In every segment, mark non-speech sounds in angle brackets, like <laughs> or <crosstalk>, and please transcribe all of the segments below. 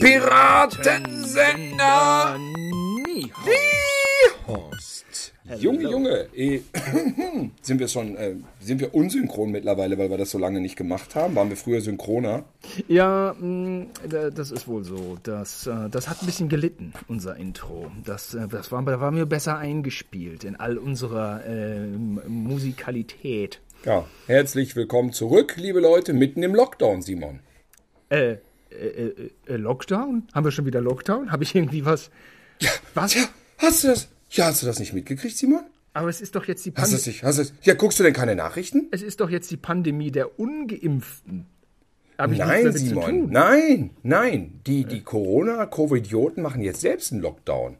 Piratensender Horst. Junge, Junge, eh, <clears throat> sind wir schon, äh, sind wir unsynchron mittlerweile, weil wir das so lange nicht gemacht haben? Waren wir früher synchroner? Ja, mh, da- das ist wohl so. Das, äh, das hat ein bisschen gelitten, unser Intro. Das, äh, das war, da waren wir besser eingespielt in all unserer äh, M- Musikalität. Ja, herzlich willkommen zurück, liebe Leute, mitten im Lockdown, Simon. Äh, äh, äh, äh, Lockdown? Haben wir schon wieder Lockdown? Habe ich irgendwie was? Was? Tja, hast du das? Ja, hast du das nicht mitgekriegt, Simon? Aber es ist doch jetzt die Hast du Pandemie. nicht? Hast du das? Ja, guckst du denn keine Nachrichten? Es ist doch jetzt die Pandemie der Ungeimpften. Hab ich nichts Nein, Simon, nein, nein. Die, die Corona-Covidioten machen jetzt selbst einen Lockdown.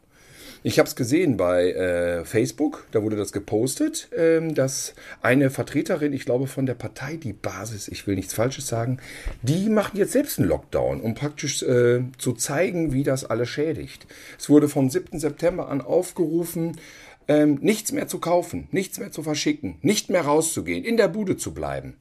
Ich habe es gesehen bei äh, Facebook, da wurde das gepostet, ähm, dass eine Vertreterin, ich glaube von der Partei Die Basis, ich will nichts Falsches sagen, die machen jetzt selbst einen Lockdown, um praktisch äh, zu zeigen, wie das alles schädigt. Es wurde vom 7. September an aufgerufen, ähm, nichts mehr zu kaufen, nichts mehr zu verschicken, nicht mehr rauszugehen, in der Bude zu bleiben.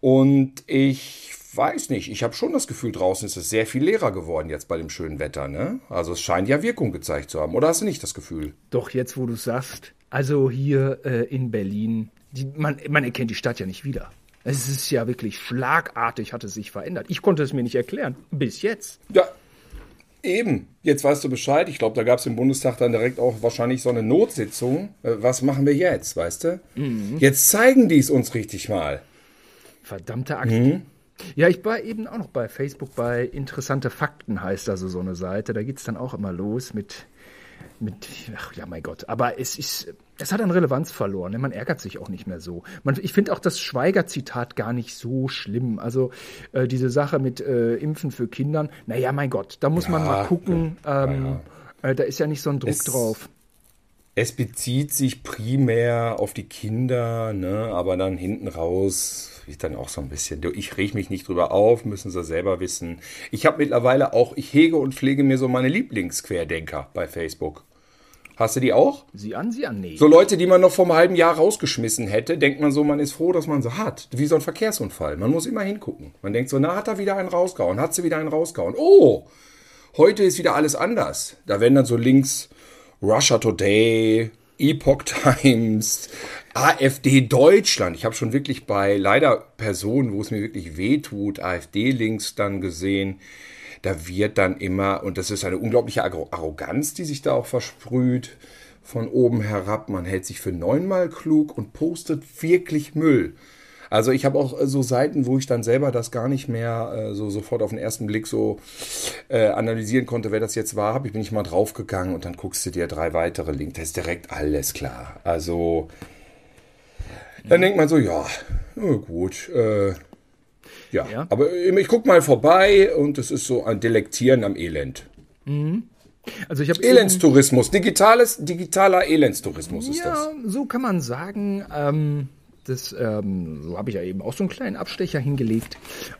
Und ich weiß nicht, ich habe schon das Gefühl, draußen ist es sehr viel leerer geworden jetzt bei dem schönen Wetter. Ne? Also es scheint ja Wirkung gezeigt zu haben. Oder hast du nicht das Gefühl? Doch, jetzt wo du sagst, also hier äh, in Berlin, die, man, man erkennt die Stadt ja nicht wieder. Es ist ja wirklich schlagartig, hat es sich verändert. Ich konnte es mir nicht erklären, bis jetzt. Ja, eben. Jetzt weißt du Bescheid. Ich glaube, da gab es im Bundestag dann direkt auch wahrscheinlich so eine Notsitzung. Äh, Was machen wir jetzt, weißt du? Jetzt zeigen die es uns richtig mal. Verdammte Axt. Ja, ich war eben auch noch bei Facebook bei Interessante Fakten, heißt also so eine Seite. Da geht's dann auch immer los mit, mit, ach ja, mein Gott. Aber es ist, es hat an Relevanz verloren. ne? Man ärgert sich auch nicht mehr so. Man, ich finde auch das Schweiger-Zitat gar nicht so schlimm. Also äh, diese Sache mit äh, Impfen für Kindern, naja, mein Gott, da muss man Ja, mal gucken. Ähm, Äh, da ist ja nicht so ein Druck Es- drauf. Es bezieht sich primär auf die Kinder, ne? aber dann hinten raus ist dann auch so ein bisschen, ich reg mich nicht drüber auf, müssen sie selber wissen. Ich habe mittlerweile auch, ich hege und pflege mir so meine Lieblingsquerdenker bei Facebook. Hast du die auch? Sie an, sie an, nee. So Leute, die man noch vor einem halben Jahr rausgeschmissen hätte, denkt man so, man ist froh, dass man sie hat. Wie so ein Verkehrsunfall. Man muss immer hingucken. Man denkt so, na, hat er wieder einen rausgehauen? Hat sie wieder einen rausgehauen? Oh, heute ist wieder alles anders. Da werden dann so Links Russia Today, Epoch Times, AfD Deutschland. Ich habe schon wirklich bei leider Personen, wo es mir wirklich weh tut, AfD-Links dann gesehen. Da wird dann immer, und das ist eine unglaubliche Arro- Arroganz, die sich da auch versprüht, von oben herab. Man hält sich für neunmal klug und postet wirklich Müll. Also ich habe auch äh, so Seiten, wo ich dann selber das gar nicht mehr äh, so sofort auf den ersten Blick so äh, analysieren konnte, wer das jetzt war. Hab ich bin ich mal draufgegangen und dann guckst du dir drei weitere Links. Da ist direkt alles klar. Also dann denkt man so, ja, gut, äh, ja. Ja. Aber ich guck mal vorbei und es ist so ein Delektieren am Elend. Also ich habe Elendstourismus, digitales, digitaler Elendstourismus ist Ja, das. so kann man sagen. Ähm, das, ähm, so habe ich ja eben auch so einen kleinen Abstecher hingelegt.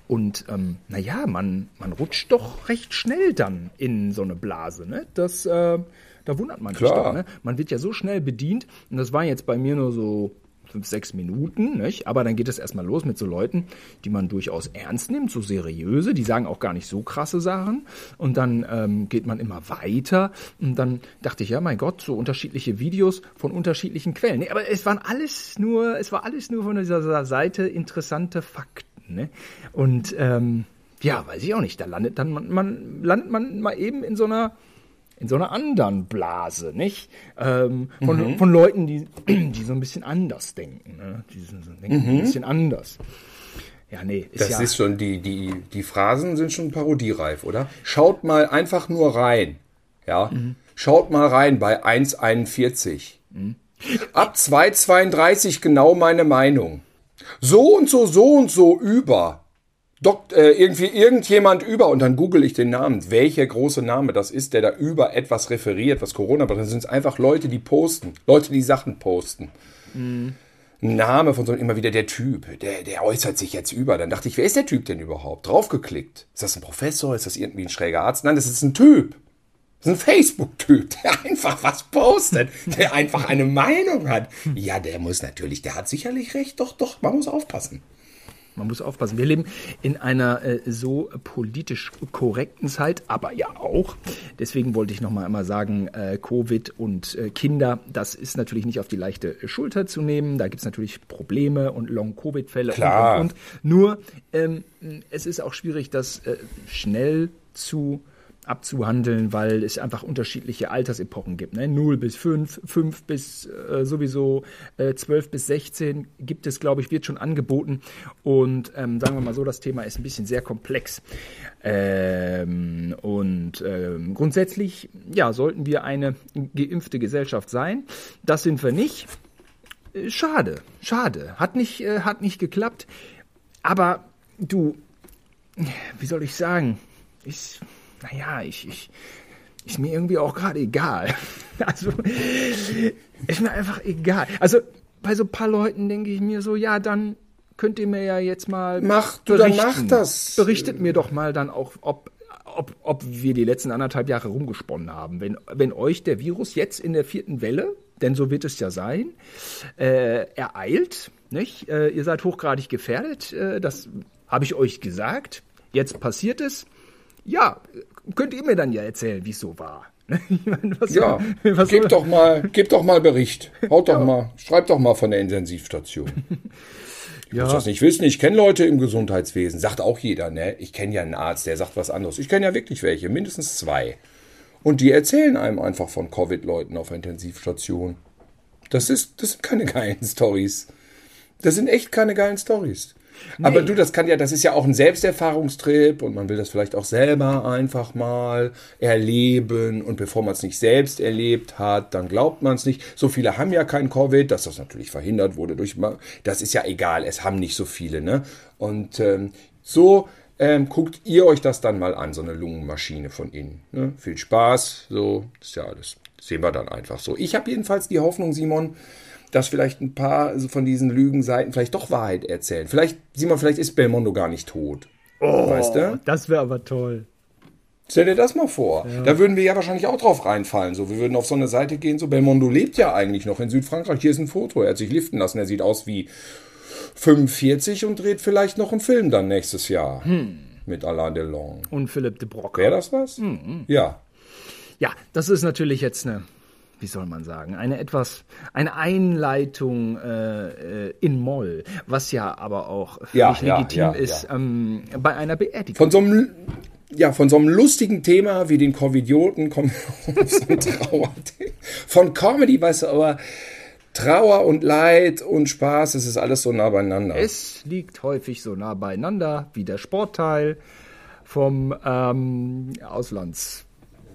Und ähm, naja, man, man rutscht doch recht schnell dann in so eine Blase. Ne? Das, äh, da wundert man sich Klar. doch. Ne? Man wird ja so schnell bedient. Und das war jetzt bei mir nur so fünf, sechs Minuten, nicht? aber dann geht es erstmal los mit so Leuten, die man durchaus ernst nimmt, so seriöse, die sagen auch gar nicht so krasse Sachen und dann ähm, geht man immer weiter und dann dachte ich, ja mein Gott, so unterschiedliche Videos von unterschiedlichen Quellen. Nee, aber es waren alles nur, es war alles nur von dieser Seite interessante Fakten. Ne? Und ähm, ja, weiß ich auch nicht, da landet dann man, man landet man mal eben in so einer in so einer anderen Blase, nicht? Ähm, von, von Leuten, die, <clears throat> die so ein bisschen anders denken. Ne? Die so, so denken ein bisschen anders. Ja, nee, ist Das ja. ist schon, die, die, die Phrasen sind schon parodiereif, oder? Schaut mal einfach nur rein. Ja. Schaut mal rein bei 1,41. Ab 2,32 genau meine Meinung. So und so, so und so über. Dok äh, irgendwie irgendjemand über und dann google ich den Namen, welcher große Name das ist, der da über etwas referiert, was Corona betrifft. Dann sind es einfach Leute, die posten, Leute, die Sachen posten. Name von so immer wieder der Typ, der, der äußert sich jetzt über. Dann dachte ich, wer ist der Typ denn überhaupt? Draufgeklickt. Ist das ein Professor? Ist das irgendwie ein schräger Arzt? Nein, das ist ein Typ. Das ist ein Facebook-Typ, <laughs> der einfach was postet, der einfach eine Meinung hat. Ja, der muss natürlich, der hat sicherlich recht. Doch, doch, man muss aufpassen. Man muss aufpassen. Wir leben in einer äh, so politisch korrekten Zeit, aber ja auch. Deswegen wollte ich nochmal einmal sagen, äh, Covid und äh, Kinder, das ist natürlich nicht auf die leichte Schulter zu nehmen. Da gibt es natürlich Probleme und Long-Covid-Fälle und, und, und. Nur, ähm, es ist auch schwierig, das äh, schnell zu abzuhandeln, weil es einfach unterschiedliche Altersepochen gibt. Ne? 0 bis 5, 5 bis äh, sowieso äh, 12 bis 16 gibt es, glaube ich, wird schon angeboten. Und ähm, sagen wir mal so, das Thema ist ein bisschen sehr komplex. Ähm, und ähm, grundsätzlich, ja, sollten wir eine geimpfte Gesellschaft sein. Das sind wir nicht. Äh, schade, schade. Hat nicht, äh, hat nicht geklappt. Aber du, wie soll ich sagen? Ich naja, ich, ich, ist mir irgendwie auch gerade egal. <laughs> Also, ist mir einfach egal. Also, bei so ein paar Leuten denke ich mir so, ja, dann könnt ihr mir ja jetzt mal. Mach, du berichten. dann mach das. Berichtet mir doch mal dann auch, ob, ob, ob wir die letzten anderthalb Jahre rumgesponnen haben. Wenn, wenn euch der Virus jetzt in der vierten Welle, denn so wird es ja sein, äh, ereilt, nicht? Äh, ihr seid hochgradig gefährdet, äh, das habe ich euch gesagt. Jetzt passiert es. Ja, könnt ihr mir dann ja erzählen, wie es so war. <laughs> meine, ja, <laughs> was gebt doch mal, gebt doch mal Bericht. Haut doch ja. mal, schreibt doch mal von der Intensivstation. <laughs> Ich ja. muss das nicht wissen. Ich kenne Leute im Gesundheitswesen. Sagt auch jeder, ne? Ich kenne ja einen Arzt, der sagt was anderes. Ich kenne ja wirklich welche, mindestens zwei. Und die erzählen einem einfach von Covid-Leuten auf der Intensivstation. Das ist, das sind keine geilen Stories. Das sind echt keine geilen Stories. Nee. Aber du, das kann ja, das ist ja auch ein Selbsterfahrungstrip und man will das vielleicht auch selber einfach mal erleben. Und bevor man es nicht selbst erlebt hat, dann glaubt man es nicht. So viele haben ja kein Covid, dass das natürlich verhindert wurde durch, das ist ja egal, es haben nicht so viele, ne? Und ähm, so ähm, guckt ihr euch das dann mal an, so eine Lungenmaschine von innen. Ne? Viel Spaß, so, das ist ja alles. Sehen wir dann einfach so. Ich habe jedenfalls die Hoffnung, Simon, dass vielleicht ein paar von diesen Lügenseiten vielleicht doch Wahrheit erzählen. Vielleicht, Simon, vielleicht ist Belmondo gar nicht tot. Oh, weißt du? Das wäre aber toll. Stell dir das mal vor. Ja. Da würden wir ja wahrscheinlich auch drauf reinfallen. So, wir würden auf so eine Seite gehen, so Belmondo lebt ja eigentlich noch in Südfrankreich. Hier ist ein Foto. Er hat sich liften lassen. Er sieht aus wie 45 und dreht vielleicht noch einen Film dann nächstes Jahr. Hm. Mit Alain Delon. Und Philipp de Broca. Wäre das was? Hm, Ja. Ja, das ist natürlich jetzt eine wie soll man sagen, eine etwas, eine Einleitung äh, äh in Moll, was ja aber auch völlig ja, legitim ja, ja, ist ähm, bei einer Beerdigung. Von so einem ja, von so einem lustigen Thema wie den Covidioten kommen wir auf so ein <laughs> Trauer. Von Comedy, weißt du, aber Trauer und Leid und Spaß, es ist alles so nah beieinander. Es liegt häufig so nah beieinander wie der Sportteil vom ähm, Auslands.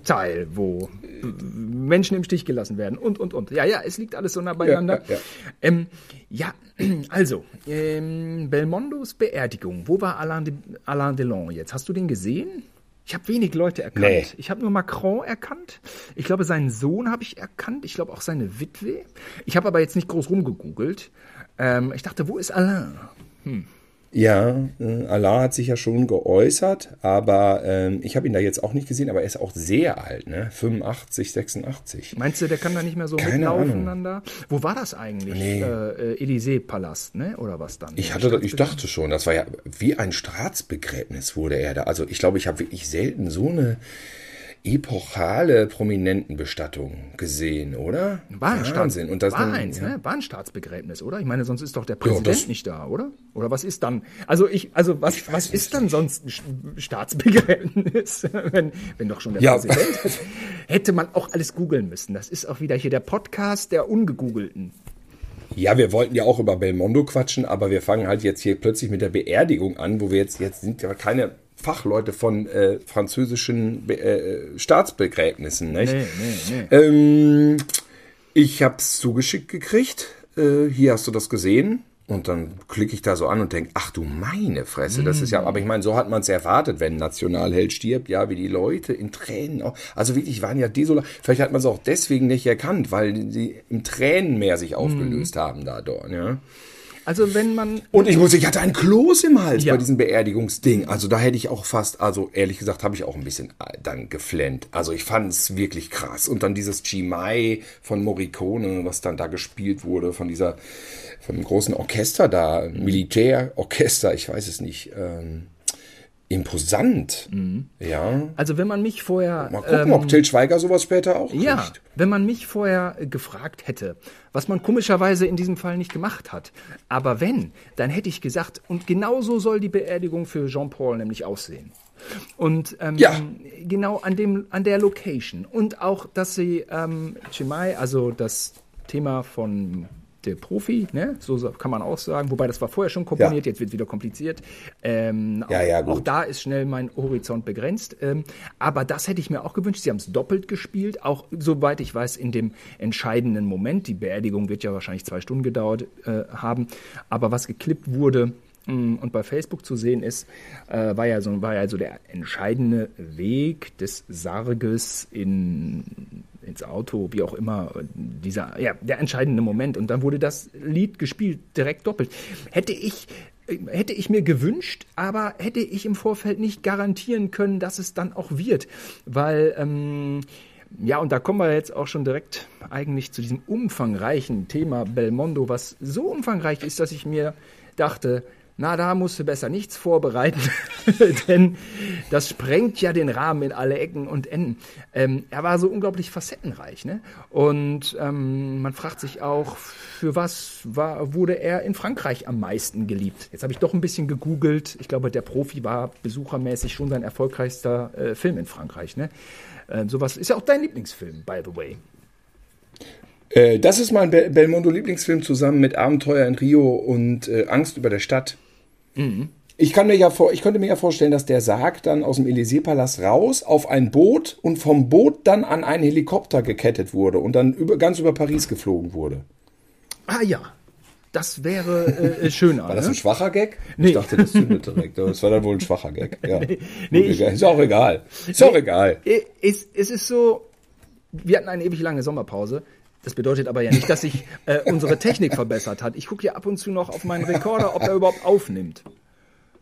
Teil, wo Menschen im Stich gelassen werden und, und, und. Ja, ja, es liegt alles so nah beieinander. Ja, ja, ähm, ja <clears throat> also, ähm, Belmondos Beerdigung. Wo war Alain, de, Alain Delon jetzt? Hast du den gesehen? Ich habe wenig Leute erkannt. Nee. Ich habe nur Macron erkannt. Ich glaube, seinen Sohn habe ich erkannt. Ich glaube auch seine Witwe. Ich habe aber jetzt nicht groß rumgegoogelt. Ähm, ich dachte, wo ist Alain? Hm. Ja, äh, Allah hat sich ja schon geäußert, aber ähm, ich habe ihn da jetzt auch nicht gesehen, aber er ist auch sehr alt, ne? 85, 86. Meinst du, der kann da nicht mehr so Keine mitlaufen dann da? Wo war das eigentlich? Nee. Äh, äh Élysée-Palast, ne? Oder was dann? Ich, hatte, ich dachte schon, das war ja wie ein Staatsbegräbnis wurde er da. Also ich glaube, ich habe wirklich selten so eine epochale Prominentenbestattung gesehen, oder? War ein Wahnsinn. Und das war dann, eins, ja. ne? War ein Staatsbegräbnis, oder? Ich meine, sonst ist doch der Präsident ja, nicht da, oder? Oder was ist dann? Also ich, also was, was ist dann sonst ein Staatsbegräbnis, <laughs> wenn, wenn doch schon der ja. Präsident hätte man auch alles googeln müssen. Das ist auch wieder hier der Podcast der Ungegoogelten. Ja, wir wollten ja auch über Belmondo quatschen, aber wir fangen halt jetzt hier plötzlich mit der Beerdigung an, wo wir jetzt, jetzt sind ja keine Fachleute von äh, französischen äh, Staatsbegräbnissen. Nicht? Nee, nee, nee. Ähm, ich habe es zugeschickt gekriegt. Äh, hier hast du das gesehen. Und dann klicke ich da so an und denke, ach du meine Fresse, das ist ja, aber ich meine, so hat man es erwartet, wenn ein Nationalheld stirbt, ja, wie die Leute in Tränen auch, also wirklich waren ja desolat, vielleicht hat man es auch deswegen nicht erkannt, weil sie im Tränenmeer sich aufgelöst mhm. haben da dort, ja. Also wenn man. Und ich muss, ich hatte ein Kloß im Hals Ja. bei diesem Beerdigungsding. Also da hätte ich auch fast, also ehrlich gesagt, habe ich auch ein bisschen äh, dann geflennt. Also ich fand es wirklich krass. Und dann dieses Chimay von Morricone, was dann da gespielt wurde, von dieser, von dem großen Orchester da, Militärorchester, ich weiß es nicht. Ähm, imposant. Ja. Also wenn man mich vorher. Mal gucken, ob Till Schweiger sowas später auch kriegt. Ja, wenn man mich vorher äh, gefragt hätte, was man komischerweise in diesem Fall nicht gemacht hat, aber wenn, dann hätte ich gesagt, und genau so soll die Beerdigung für Jean-Paul nämlich aussehen. Und ähm, Ja. genau an, dem, an der Location. Und auch, dass sie ähm, Chimay, also das Thema von der Profi, ne? so kann man auch sagen, wobei das war vorher schon komponiert, jetzt wird wieder kompliziert. Ähm, Ja, auch, ja, auch gut. da ist schnell mein Horizont begrenzt. Ähm, aber das hätte ich mir auch gewünscht. Sie haben es doppelt gespielt, auch soweit ich weiß, in dem entscheidenden Moment. Die Beerdigung wird ja wahrscheinlich zwei Stunden gedauert äh, haben. Aber was geklippt wurde mh, und bei Facebook zu sehen ist, äh, war, ja so, war ja so der entscheidende Weg des Sarges in ins Auto, wie auch immer, dieser, ja, der entscheidende Moment. Und dann wurde das Lied gespielt, direkt doppelt. Hätte ich, äh, hätte ich mir gewünscht, aber hätte ich im Vorfeld nicht garantieren können, dass es dann auch wird. Weil, ähm, ja, und da kommen wir jetzt auch schon direkt eigentlich zu diesem umfangreichen Thema Belmondo, was so umfangreich ist, dass ich mir dachte, na, da musst du besser nichts vorbereiten, <laughs> denn das sprengt ja den Rahmen in alle Ecken und Enden. Ähm, er war so unglaublich facettenreich, ne? Und ähm, man fragt sich auch, für was war, wurde er in Frankreich am meisten geliebt? Jetzt habe ich doch ein bisschen gegoogelt. Ich glaube, der Profi war besuchermäßig schon sein erfolgreichster äh, Film in Frankreich, ne? Ähm, sowas ist ja auch dein Lieblingsfilm, by the way. Äh, das ist mein Bel Belmondo-Lieblingsfilm zusammen mit Abenteuer in Rio und äh, Angst über der Stadt. Ich, kann mir ja vor, ich könnte mir ja vorstellen, dass der Sarg dann aus dem Élysée-Palast raus auf ein Boot und vom Boot dann an einen Helikopter gekettet wurde und dann über, ganz über Paris geflogen wurde. Ah ja, das wäre äh, schöner. <laughs> War das ne? ein schwacher Gag? Nee. Ich dachte, das zündet direkt. Das war dann wohl ein schwacher Gag. Ja. <laughs> nee, Gut, ich- ist auch egal. Ist auch egal. Äh, Es, es ist so, wir hatten eine ewig lange Sommerpause. Das bedeutet aber ja nicht, dass sich äh, unsere Technik verbessert hat. Ich gucke ja ab und zu noch auf meinen Rekorder, ob er überhaupt aufnimmt.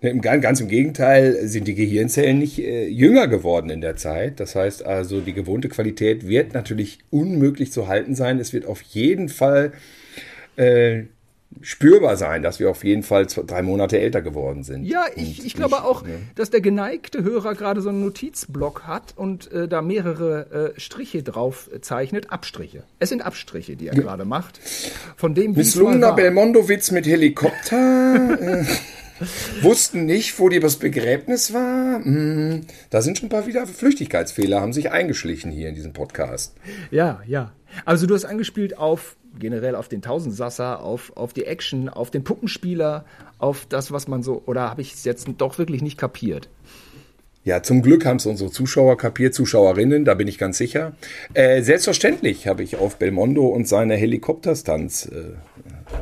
Im- Ganz, ganz im Gegenteil sind die Gehirnzellen nicht äh, jünger geworden in der Zeit. Das heißt also, die gewohnte Qualität wird natürlich unmöglich zu halten sein. Es wird auf jeden Fall äh, spürbar sein, dass wir auf jeden Fall zwei, drei Monate älter geworden sind. Ja, ich, ich glaube nicht- auch, ne? dass der geneigte Hörer gerade so einen Notizblock hat und äh, da mehrere äh, Striche drauf zeichnet. Abstriche. Es sind Abstriche, die er gerade macht. Von dem Misslungener. Belmondo-Witz mit Helikopter. äh, <laughs> wussten nicht, wo die das Begräbnis war. Hm, da sind schon ein paar wieder Flüchtigkeitsfehler, haben sich eingeschlichen hier in diesem Podcast. Ja, ja. Also du hast angespielt auf generell auf den Tausendsasser, auf, auf die Action, auf den Puppenspieler, auf das, was man so, oder habe ich es jetzt doch wirklich nicht kapiert? Ja, zum Glück haben es unsere Zuschauer kapiert, Zuschauerinnen, da bin ich ganz sicher. Äh, selbstverständlich habe ich auf Belmondo und seine Helikopterstunts äh,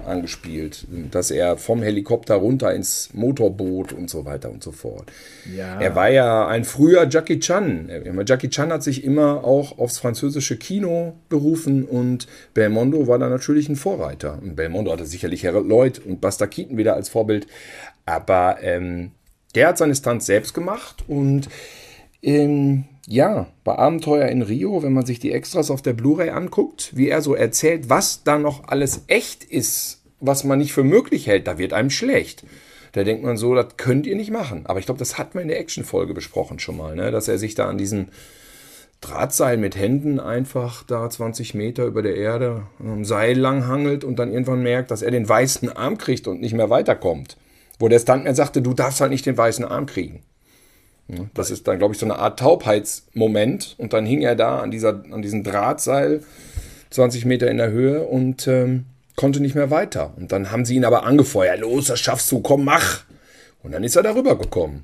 angespielt, dass er vom Helikopter runter ins Motorboot und so weiter und so fort. Ja. Er war ja ein früher Jackie Chan. Jackie Chan hat sich immer auch aufs französische Kino berufen und Belmondo war da natürlich ein Vorreiter. Und Belmondo hatte sicherlich Harold Lloyd und Buster Keaton wieder als Vorbild, aber ähm, der hat seine Stunts selbst gemacht und ähm, ja, bei Abenteuer in Rio, wenn man sich die Extras auf der Blu-ray anguckt, wie er so erzählt, was da noch alles echt ist, was man nicht für möglich hält, da wird einem schlecht. Da denkt man so, das könnt ihr nicht machen. Aber ich glaube, das hatten wir in der Action-Folge besprochen schon mal, ne? dass er sich da an diesem Drahtseil mit Händen einfach da 20 Meter über der Erde am Seil langhangelt und dann irgendwann merkt, dass er den weißen Arm kriegt und nicht mehr weiterkommt. Wo der Stuntman sagte, du darfst halt nicht den weißen Arm kriegen. Ja, Das ist dann, glaube ich, so eine Art Taubheitsmoment. Und dann hing er da an, dieser, an diesem Drahtseil 20 Meter in der Höhe und ähm, konnte nicht mehr weiter. Und dann haben sie ihn aber angefeuert. Los, das schaffst du, komm, mach. Und dann ist er darüber gekommen.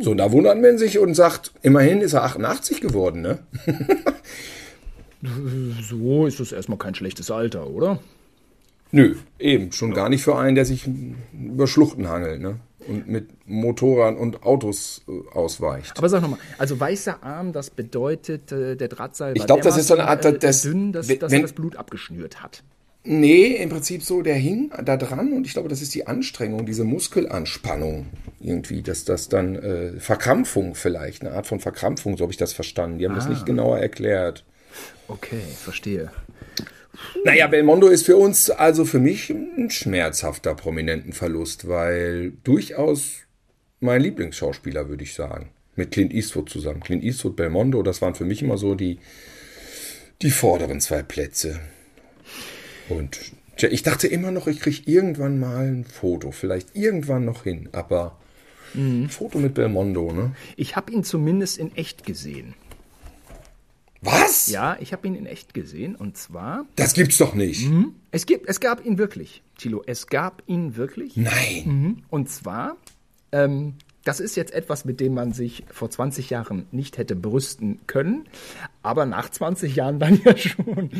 So, und da wundert man sich und sagt, immerhin ist er 88 geworden, ne? <laughs> So ist es erstmal kein schlechtes Alter, oder? Nö, eben. Schon gar nicht für einen, der sich über Schluchten hangelt, ne? Und mit Motorern und Autos äh, ausweicht. Aber sag nochmal, also weißer Arm, das bedeutet, äh, der Drahtseil Ich war glaub, das ist so eine Art, äh, das- dünn, dass, wenn- dass er das Blut abgeschnürt hat. Nee, im Prinzip so, der hing da dran und ich glaube, das ist die Anstrengung, diese Muskelanspannung irgendwie, dass das dann äh, Verkrampfung vielleicht, eine Art von Verkrampfung, so habe ich das verstanden. Die haben das nicht genauer erklärt. Okay, verstehe. Naja, Belmondo ist für uns, also für mich, ein schmerzhafter Prominentenverlust, weil durchaus mein Lieblingsschauspieler, würde ich sagen. Mit Clint Eastwood zusammen. Clint Eastwood, Belmondo, das waren für mich immer so die, die vorderen zwei Plätze. Und ich dachte immer noch, ich kriege irgendwann mal ein Foto, vielleicht irgendwann noch hin, aber ein Foto mit Belmondo, ne? Ich habe ihn zumindest in echt gesehen. Was? Ja, ich habe ihn in echt gesehen und zwar Das gibt's doch nicht. es gibt es gab ihn wirklich, Thilo, es gab ihn wirklich. Nein. Und zwar, ähm, das ist jetzt etwas, mit dem man sich vor 20 Jahren nicht hätte brüsten können, aber nach 20 Jahren dann <laughs> ja schon.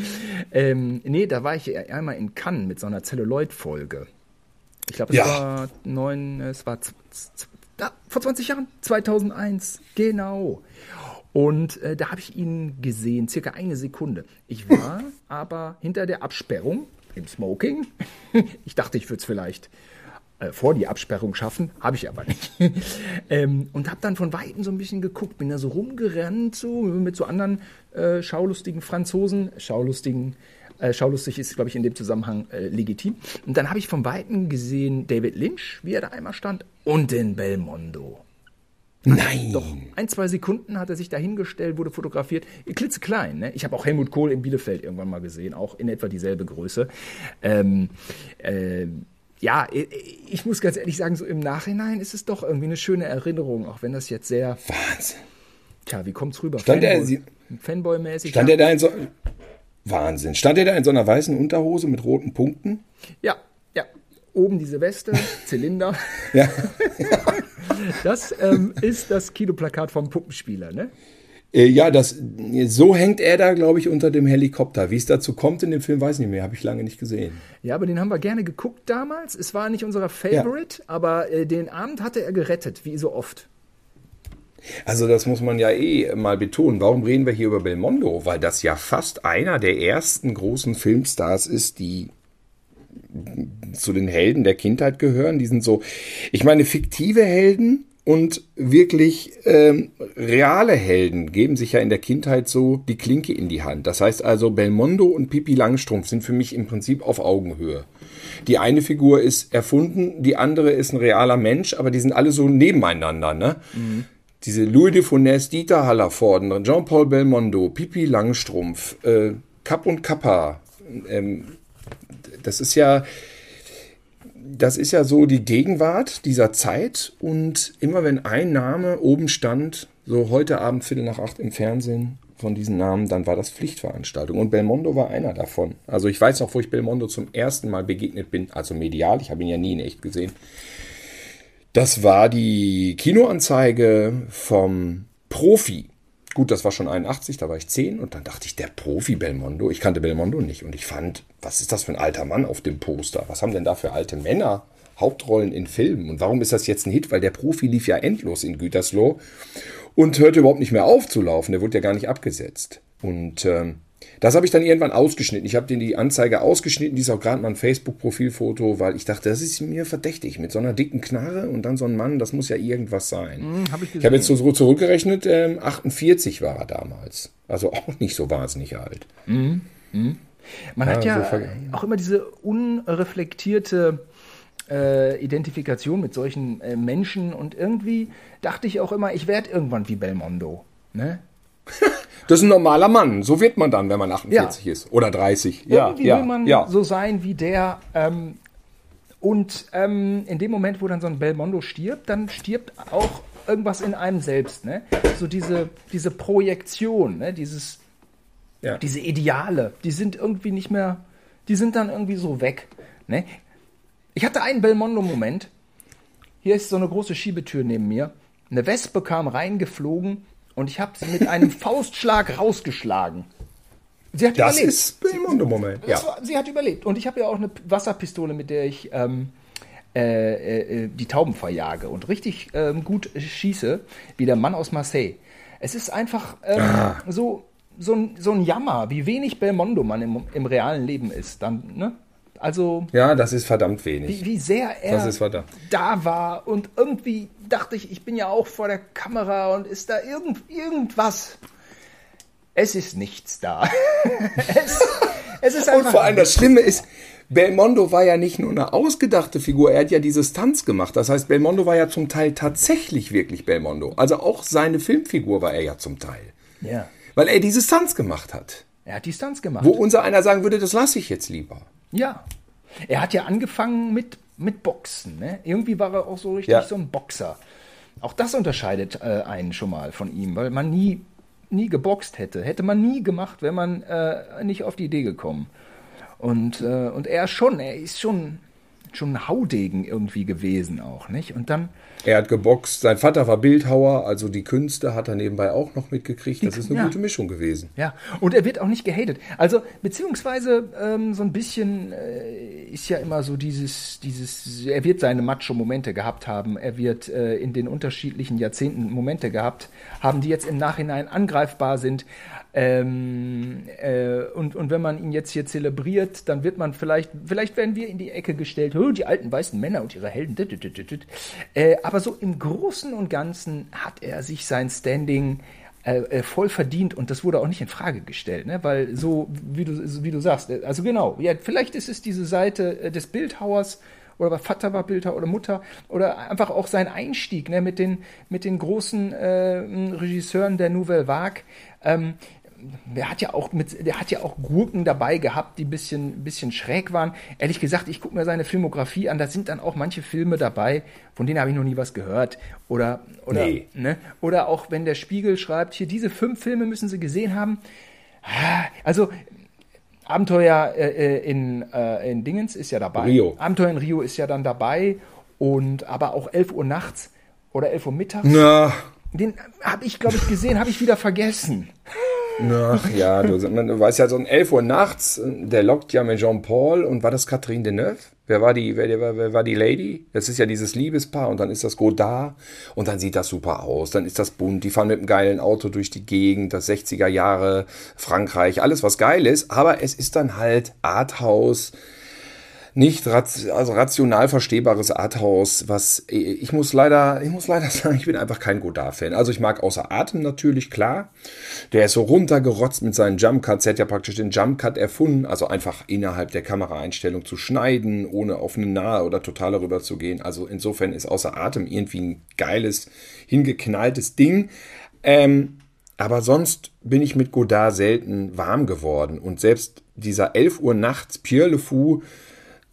Ähm, nee, da war ich einmal in Cannes mit so einer Celluloid-Folge. Ich glaube, es Ja. war neun, es war vor 20 Jahren, 2001, genau. Und äh, da habe ich ihn gesehen, circa eine Sekunde. Ich war <laughs> aber hinter der Absperrung im Smoking. <laughs> Ich dachte, ich würde es vielleicht äh, vor die Absperrung schaffen, habe ich aber nicht. <laughs> ähm, und habe dann von Weitem so ein bisschen geguckt, bin da so rumgerannt, so mit so anderen äh, schaulustigen Franzosen, schaulustigen, äh, schaulustig ist, glaube ich, in dem Zusammenhang äh, legitim. Und dann habe ich von Weitem gesehen David Lynch, wie er da einmal stand, und den Belmondo. Nein. Doch, ein, zwei Sekunden hat er sich dahingestellt, wurde fotografiert. Klitzeklein, ne? Ich habe auch Helmut Kohl in Bielefeld irgendwann mal gesehen, auch in etwa dieselbe Größe. Ähm, ähm, ja, ich, muss ganz ehrlich sagen, so im Nachhinein ist es doch irgendwie eine schöne Erinnerung, auch wenn das jetzt sehr, Wahnsinn. tja, wie kommt's rüber? Stand er- Sie- Fanboy-mäßig? Stand ja. er da in so. Wahnsinn. Stand er da in so einer weißen Unterhose mit roten Punkten? ja. Oben diese Weste, <laughs> Zylinder. Ja. <laughs> Das ähm, ist das Kinoplakat vom Puppenspieler, ne? Äh, Ja, das, so hängt er da, glaube ich, unter dem Helikopter. Wie es dazu kommt in dem Film, weiß ich nicht mehr. Habe ich lange nicht gesehen. Ja, aber den haben wir gerne geguckt damals. Es war nicht unser Favorite, aber äh, den Abend hatte er gerettet, wie so oft. Also das muss man ja eh mal betonen. Warum reden wir hier über Belmondo? Weil das ja fast einer der ersten großen Filmstars ist, die zu den Helden der Kindheit gehören. Die sind so, ich meine, fiktive Helden und wirklich ähm, reale Helden geben sich ja in der Kindheit so die Klinke in die Hand. Das heißt also, Belmondo und Pippi Langstrumpf sind für mich im Prinzip auf Augenhöhe. Die eine Figur ist erfunden, die andere ist ein realer Mensch, aber die sind alle so nebeneinander, ne? diese Louis de Funès, Dieter Hallervorden, Jean-Paul Belmondo, Pipi Langstrumpf, äh, Kapp und Kappa, ähm, das ist ja, das ist ja so die Gegenwart dieser Zeit und immer wenn ein Name oben stand, so heute Abend Viertel nach acht im Fernsehen von diesen Namen, dann war das Pflichtveranstaltung und Belmondo war einer davon. Also ich weiß noch, wo ich Belmondo zum ersten Mal begegnet bin, also medial, ich habe ihn ja nie in echt gesehen. Das war die Kinoanzeige vom Profi. Gut, das war schon 81, da war ich 10 und dann dachte ich, der Profi Belmondo. Ich kannte Belmondo nicht und ich fand, was ist das für ein alter Mann auf dem Poster? Was haben denn da für alte Männer Hauptrollen in Filmen? Und warum ist das jetzt ein Hit? Weil der Profi lief ja endlos in Gütersloh und hörte überhaupt nicht mehr auf zu laufen. Der wurde ja gar nicht abgesetzt. Und ähm, das habe ich dann irgendwann ausgeschnitten. Ich habe den die Anzeige ausgeschnitten, die ist auch gerade mein Facebook-Profilfoto, weil ich dachte, das ist mir verdächtig. Mit so einer dicken Knarre und dann so ein Mann, das muss ja irgendwas sein. hab ich ich habe jetzt so zurückgerechnet, ähm, 48 war er damals. Also auch nicht so wahnsinnig alt. Man hat Ja, ja so auch immer diese unreflektierte äh, Identifikation mit solchen äh, Menschen und irgendwie dachte ich auch immer, ich werde irgendwann wie Belmondo. Ne? <laughs> Das ist ein normaler Mann. So wird man dann, wenn man 48 Ja. ist. Oder 30. Ja, Irgendwie ja, will man ja. so sein wie der. Ähm, und ähm, in dem Moment, wo dann so ein Belmondo stirbt, dann stirbt auch irgendwas in einem selbst. Ne? So diese, diese Projektion, ne? Dieses, ja. diese Ideale, die sind irgendwie nicht mehr, die sind dann irgendwie so weg. Ne? Ich hatte einen Belmondo-Moment. Hier ist so eine große Schiebetür neben mir. Eine Wespe kam reingeflogen und ich habe sie mit einem <laughs> Faustschlag rausgeschlagen. Sie hat Das überlebt. ist Belmondo-Moment. Ja. Das war, sie hat überlebt. Und ich habe ja auch eine Wasserpistole, mit der ich ähm, äh, äh, die Tauben verjage und richtig ähm, gut schieße, wie der Mann aus Marseille. Es ist einfach ähm, Ah. so, so ein, so ein Jammer, wie wenig Belmondo man im, im realen Leben ist. Dann, ne? Also, Ja, das ist verdammt wenig. wie, wie sehr er Das ist verdammt. da war und irgendwie dachte ich, ich bin ja auch vor der Kamera und ist da irgend, irgendwas. Es ist nichts da. <laughs> es, es ist Und einfach. vor allem das Schlimme ist, Belmondo war ja nicht nur eine ausgedachte Figur, er hat ja diese Stunts gemacht. Das heißt, Belmondo war ja zum Teil tatsächlich wirklich Belmondo. Also auch seine Filmfigur war er ja zum Teil. ja. Weil er diese Stunts gemacht hat. Er hat die Stunts gemacht. Wo unser einer sagen würde, das lasse ich jetzt lieber. Ja. Er hat ja angefangen mit, mit Boxen. Ne? Irgendwie war er auch so richtig Ja. so ein Boxer. Auch das unterscheidet äh, einen schon mal von ihm, weil man nie, nie geboxt hätte. Hätte man nie gemacht, wäre man äh, nicht auf die Idee gekommen. Und, äh, und er schon, er ist schon, schon ein Haudegen irgendwie gewesen auch, nicht? Und dann, Er hat geboxt, sein Vater war Bildhauer, also die Künste hat er nebenbei auch noch mitgekriegt. Das ist eine Ja. gute Mischung gewesen. Ja, und er wird auch nicht gehatet. Also, beziehungsweise ähm, so ein bisschen äh, ist ja immer so dieses, dieses, er wird seine Macho-Momente gehabt haben, er wird äh, in den unterschiedlichen Jahrzehnten Momente gehabt haben, die jetzt im Nachhinein angreifbar sind. Ähm, äh, und, und wenn man ihn jetzt hier zelebriert, dann wird man vielleicht, vielleicht werden wir in die Ecke gestellt, "Oh, die alten weißen Männer und ihre Helden. dit, dit, dit, dit, dit." Äh, aber so im Großen und Ganzen hat er sich sein Standing äh, äh, voll verdient und das wurde auch nicht in Frage gestellt, ne? weil so wie du wie du sagst, äh, also genau, ja, vielleicht ist es diese Seite des Bildhauers oder Vater war Bildhauer oder Mutter oder einfach auch sein Einstieg ne? mit den mit den großen äh, Regisseuren der Nouvelle Vague. Ähm, der hat ja auch mit, der hat ja auch Gurken dabei gehabt, die ein bisschen, bisschen schräg waren. Ehrlich gesagt, ich gucke mir seine Filmografie an, da sind dann auch manche Filme dabei, von denen habe ich noch nie was gehört. Oder, oder, Nee. ne? oder auch wenn der Spiegel schreibt, hier diese fünf Filme müssen Sie gesehen haben. Also Abenteuer äh, äh, in, äh, in Dingens ist ja dabei. Rio. Abenteuer in Rio ist ja dann dabei und aber auch 11 Uhr nachts oder 11 Uhr mittags. Na, Den habe ich, glaube ich, gesehen, habe ich wieder vergessen. Ach ja, du, man, du weißt ja, so um 11 Uhr nachts, der lockt ja mit Jean-Paul und war das Catherine Deneuve? Wer war die, wer, wer, wer war die Lady? Das ist ja dieses Liebespaar und dann ist das Godard und dann sieht das super aus, dann ist das bunt, die fahren mit einem geilen Auto durch die Gegend, das 60er Jahre Frankreich, alles was geil ist, aber es ist dann halt Arthouse, nicht also rational verstehbares Arthouse, was ich muss leider, ich muss leider <laughs> sagen, ich bin einfach kein Godard-Fan. Also ich mag außer Atem natürlich, klar. Der ist so runtergerotzt mit seinen Jump Cuts. Er hat ja praktisch den Jump Cut erfunden, also einfach innerhalb der Kameraeinstellung zu schneiden, ohne auf eine nahe oder totale rüber zu gehen. Also insofern ist außer Atem irgendwie ein geiles, hingeknalltes Ding. Ähm, aber sonst bin ich mit Godard selten warm geworden. Und selbst dieser 11 Uhr nachts Pierre Le Fou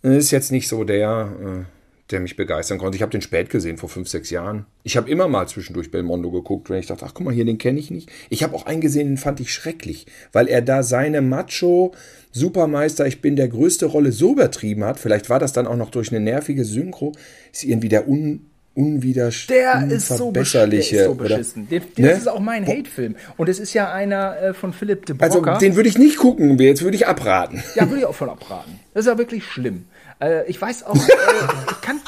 ist jetzt nicht so der, äh, der mich begeistern konnte. Ich habe den spät gesehen, vor fünf, sechs Jahren. Ich habe immer mal zwischendurch Belmondo geguckt, wenn ich dachte, ach guck mal hier, den kenne ich nicht. Ich habe auch einen gesehen, den fand ich schrecklich, weil er da seine Macho Supermeister, ich bin der größte Rolle so übertrieben hat. Vielleicht war das dann auch noch durch eine nervige Synchro. Ist irgendwie der un unwiderstehliche, Der ist so, besch der ist so beschissen. Der, der Ne? ist auch mein Hate-Film. Und es ist ja einer äh, von Philipp de Also Broca. den würde ich nicht gucken, jetzt würde ich abraten. ja, würde ich auch von abraten. Das ist ja wirklich schlimm. Äh, ich weiß auch, <laughs> äh, ich kann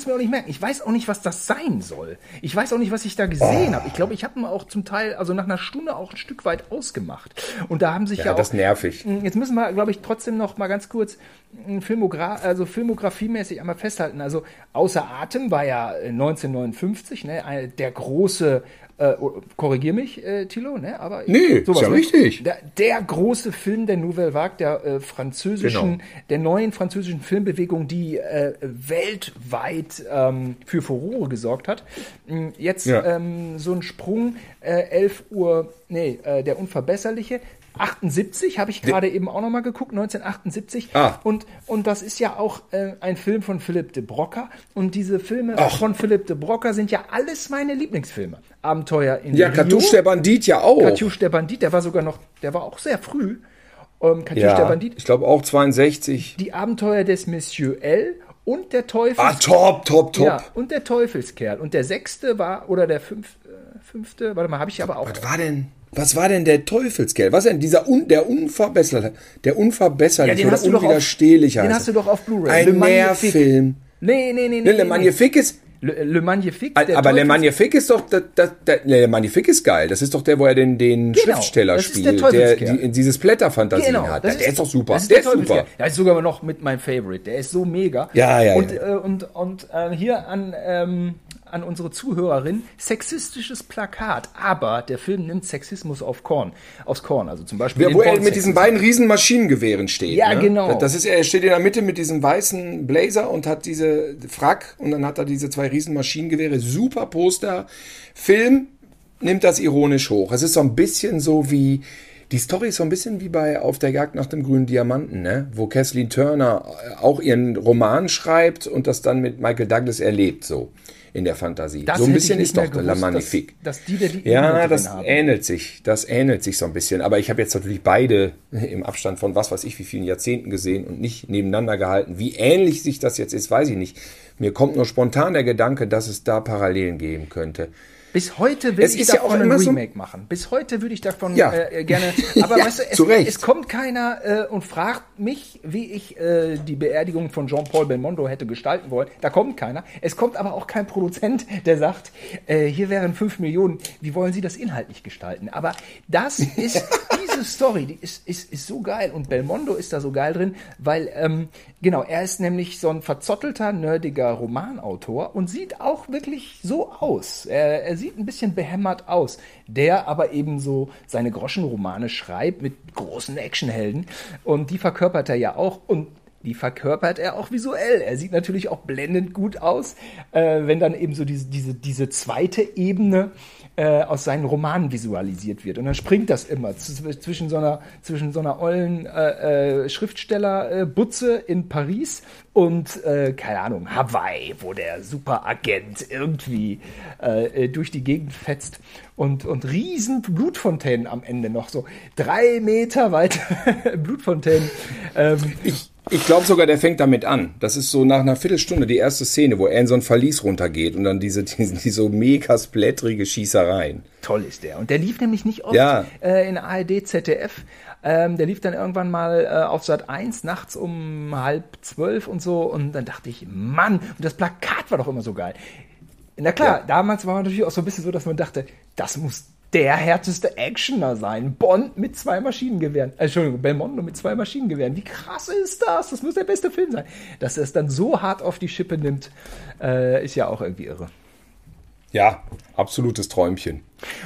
es mir auch nicht merken. Ich weiß auch nicht, was das sein soll. Ich weiß auch nicht, was ich da gesehen habe. Ich glaube, ich habe ihn auch zum Teil, also nach einer Stunde auch ein Stück weit ausgemacht. Und da haben sich ja, Ja, auch, das nervig. Jetzt müssen wir, glaube ich, trotzdem noch mal ganz kurz mm, Filmogra also filmografiemäßig einmal festhalten. Also Außer Atem war ja äh, 1959, ne, ein- der große, äh, oh, korrigier mich, äh, Thilo, ne, aber Nee, ist ja ne? richtig. Der, der große Film der Nouvelle Vague, der äh, französischen, Genau. der neuen französischen Filmbewegung, die äh, weltweit ähm, für Furore gesorgt hat. Mm, Jetzt Ja. ähm, so ein Sprung, äh, 11 Uhr, nee, äh, der Unverbesserliche. 78 habe ich gerade eben auch noch mal geguckt, 1978. Ah. Und, und das ist ja auch äh, ein Film von Philipp de Broca. Und diese Filme Ach. von Philipp de Broca sind ja alles meine Lieblingsfilme. Abenteuer in Ja. Kartusch der Bandit ja auch. Katjusch der Bandit, der war sogar noch, der war auch sehr früh. Ähm, Katjusch der ja, Bandit, ich glaube auch 62. die Abenteuer des Monsieur L und der Teufels Ah, top, top, top. ja, und der Teufelskerl. Und der sechste war, oder der fünf, äh, fünfte, warte mal, habe ich aber auch. Was war denn? Was war denn der Teufelskerl? Was denn dieser un, der unverbesserliche, der unverbesserliche Ja, den oder hast du doch auf- unwiderstehliche? den hast du doch auf Blu-ray. Ein. Nährfilm. Nee, nee, nee, nee. Ne, Le nee, Magnifique ist, Le, Le Magnifique. aber Le Magnifique ist doch, das, das, das, Le Magnifique ist geil. Das ist doch der, wo er den, den Genau, Schriftsteller das ist spielt, der die, dieses Blätterfantasien hat. das der ist doch super. das ist der der ist super. Der ist sogar noch mit meinem Favorite. Der ist so mega. Ja, ja, Und, ja. Äh, und, und äh, hier an, ähm, an unsere Zuhörerin, sexistisches Plakat. Aber der Film nimmt Sexismus auf Korn, aufs Korn. Also zum Beispiel Ja, wo er mit diesen beiden riesen Maschinengewehren steht. Ja, ne? genau. Das ist, er steht in der Mitte mit diesem weißen Blazer und hat diese Frack und dann hat er diese zwei riesen Maschinengewehre. Super Poster. Film nimmt das ironisch hoch. Es ist so ein bisschen so wie, die Story ist so ein bisschen wie bei Auf der Jagd nach dem grünen Diamanten, ne? Wo Kathleen Turner äh, auch ihren Roman schreibt und das dann mit Michael Douglas erlebt, so in der Fantasie. Das so ein bisschen ist doch der La gewusst, Magnifique. Dass, dass die die Ja, das haben. ähnelt sich. Das ähnelt sich so ein bisschen. Aber ich habe jetzt natürlich beide <laughs> im Abstand von was weiß ich wie vielen Jahrzehnten gesehen und nicht nebeneinander gehalten. Wie ähnlich sich das jetzt ist, weiß ich nicht. Mir kommt nur spontan der Gedanke, dass es da Parallelen geben könnte. Bis heute will Es ich ja davon auch ein immer so- Remake machen. Bis heute würde ich davon Ja. äh, gerne. <laughs> Aber Ja, weißt du, es, es kommt keiner äh, und fragt mich, wie ich äh, die Beerdigung von Jean-Paul Belmondo hätte gestalten wollen. Da kommt keiner. Es kommt aber auch kein Produzent, der sagt, äh, hier wären 5 Millionen. Wie wollen Sie das inhaltlich gestalten? Aber das <laughs> ist diese Story, die ist, ist, ist so geil und Belmondo ist da so geil drin, weil ähm, genau, er ist nämlich so ein verzottelter, nerdiger Romanautor und sieht auch wirklich so aus. Er sieht ein bisschen behämmert aus, der aber eben so seine Groschenromane schreibt mit großen Actionhelden. Und die verkörpert er ja auch. Und die verkörpert er auch visuell. Er sieht natürlich auch blendend gut aus, äh, wenn dann eben so diese, diese, diese zweite Ebene äh, aus seinen Romanen visualisiert wird. Und dann springt das immer zwischen so einer, zwischen so einer ollen äh, äh, Schriftsteller-Butze in Paris und, äh, keine Ahnung, Hawaii, wo der Superagent irgendwie äh, äh, durch die Gegend fetzt und, und riesen Blutfontänen am Ende noch, so drei Meter weit <laughs> Blutfontänen. Ähm, Ich, ich glaube sogar, der fängt damit an. Das ist so nach einer Viertelstunde die erste Szene, wo er in so ein Verlies runtergeht und dann diese, <laughs> diese, diese so mega splättrige Schießereien. Toll ist der. Und der lief nämlich nicht oft Ja. äh, in ARD, ZDF. Ähm, der lief dann irgendwann mal äh, auf Sat 1 nachts um halb zwölf und so. Und dann dachte ich, Mann, und das Plakat war doch immer so geil. Na klar, Ja. damals war man natürlich auch so ein bisschen so, dass man dachte, das muss der härteste Actioner sein. Bond mit zwei Maschinengewehren. Äh, Entschuldigung, Belmondo mit zwei Maschinengewehren. Wie krass ist das? Das muss der beste Film sein. Dass er es dann so hart auf die Schippe nimmt, äh, ist ja auch irgendwie irre. Ja, absolutes Träumchen.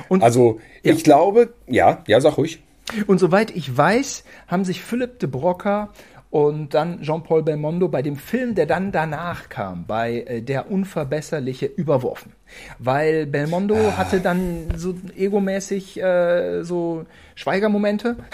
Und- also, Ja. ich glaube, ja, ja, sag ruhig. Und soweit ich weiß, haben sich Philipp de Broca und dann Jean-Paul Belmondo bei dem Film, der dann danach kam, bei äh, Der Unverbesserliche, überworfen. Weil Belmondo Ah. hatte dann so egomäßig äh, so Schweigermomente. <laughs>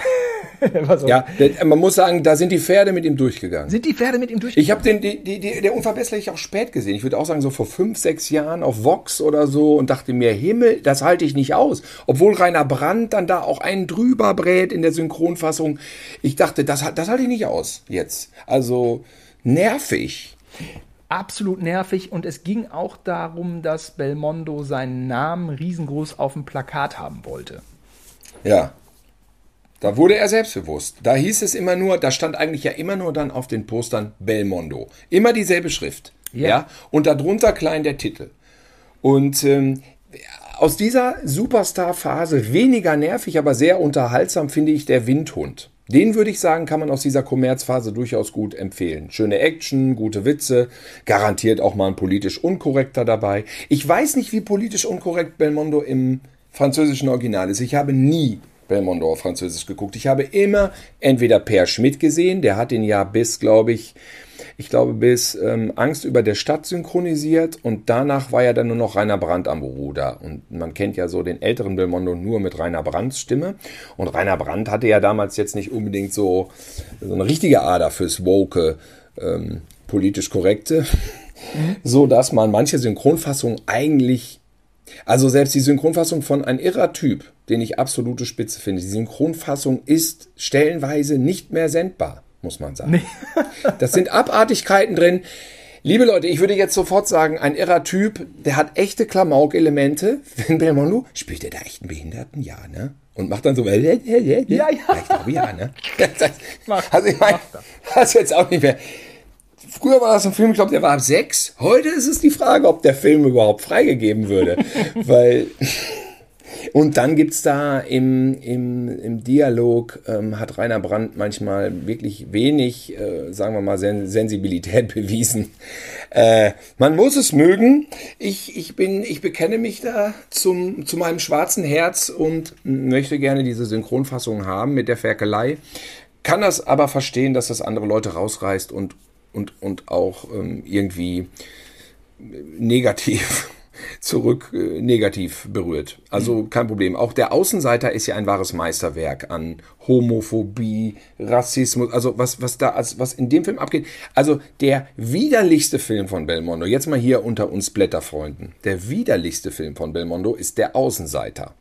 So. Ja, der, man muss sagen, da sind die Pferde mit ihm durchgegangen. Sind die Pferde mit ihm durchgegangen? Ich habe den die, die, die, der Unverbesserliche auch spät gesehen. Ich würde auch sagen, so vor fünf, sechs Jahren auf Vox oder so und dachte mir, Himmel, das halte ich nicht aus. Obwohl Rainer Brandt dann da auch einen drüber brät in der Synchronfassung. Ich dachte, das, das halte ich nicht aus jetzt. Also nervig. Absolut nervig und es ging auch darum, dass Belmondo seinen Namen riesengroß auf dem Plakat haben wollte. Ja. Da wurde er selbstbewusst. Da hieß es immer nur, da stand eigentlich ja immer nur dann auf den Postern Belmondo. Immer dieselbe Schrift. Ja. Ja. Und darunter klein der Titel. Und ähm, aus dieser Superstar-Phase weniger nervig, aber sehr unterhaltsam finde ich der Windhund. Den würde ich sagen, kann man aus dieser Kommerzphase durchaus gut empfehlen. Schöne Action, gute Witze, garantiert auch mal ein politisch unkorrekter dabei. Ich weiß nicht, wie politisch unkorrekt Belmondo im französischen Original ist. Ich habe nie Belmondo auf Französisch geguckt. Ich habe immer entweder Per Schmidt gesehen, der hat ihn ja bis, glaube ich, ich glaube, bis ähm, Angst über der Stadt synchronisiert und danach war ja dann nur noch Rainer Brandt am Ruder. Und man kennt ja so den älteren Belmondo nur mit Rainer Brandts Stimme. Und Rainer Brandt hatte ja damals jetzt nicht unbedingt so, so eine richtige Ader fürs Woke, ähm, politisch korrekte, so dass man manche Synchronfassungen eigentlich also selbst die Synchronfassung von Ein irrer Typ, den ich absolute Spitze finde, die Synchronfassung ist stellenweise nicht mehr sendbar, muss man sagen. <laughs> das sind Abartigkeiten drin. Liebe Leute, ich würde jetzt sofort sagen, ein irrer Typ, der hat echte Klamauk-Elemente. <laughs> Wenn Belmondo, spielt er da echt einen Behinderten? Ja, ne? Und macht dann so, ja, ja, ja. Ja, ja. Ich glaube, ja, ne? <laughs> Macht- also ich meine, das ist jetzt auch nicht mehr früher war das ein Film, ich glaube, der war ab sechs. Heute ist es die Frage, ob der Film überhaupt freigegeben würde. Weil. Und dann gibt's da im, im, im Dialog, ähm, hat Rainer Brandt manchmal wirklich wenig, äh, sagen wir mal, Sen Sensibilität <laughs> bewiesen. Äh, man muss es mögen. Ich, ich, bin, ich bekenne mich da zum, zu meinem schwarzen Herz und möchte gerne diese Synchronfassung haben mit der Ferkelei. Kann das aber verstehen, dass das andere Leute rausreißt und, und, und auch ähm, irgendwie negativ zurück äh, negativ berührt. Also kein Problem. Auch der Außenseiter ist ja ein wahres Meisterwerk an Homophobie, Rassismus, also was, was da, als, was in dem Film abgeht. Also der widerlichste Film von Belmondo, jetzt mal hier unter uns Blätterfreunden, der widerlichste Film von Belmondo ist der Außenseiter.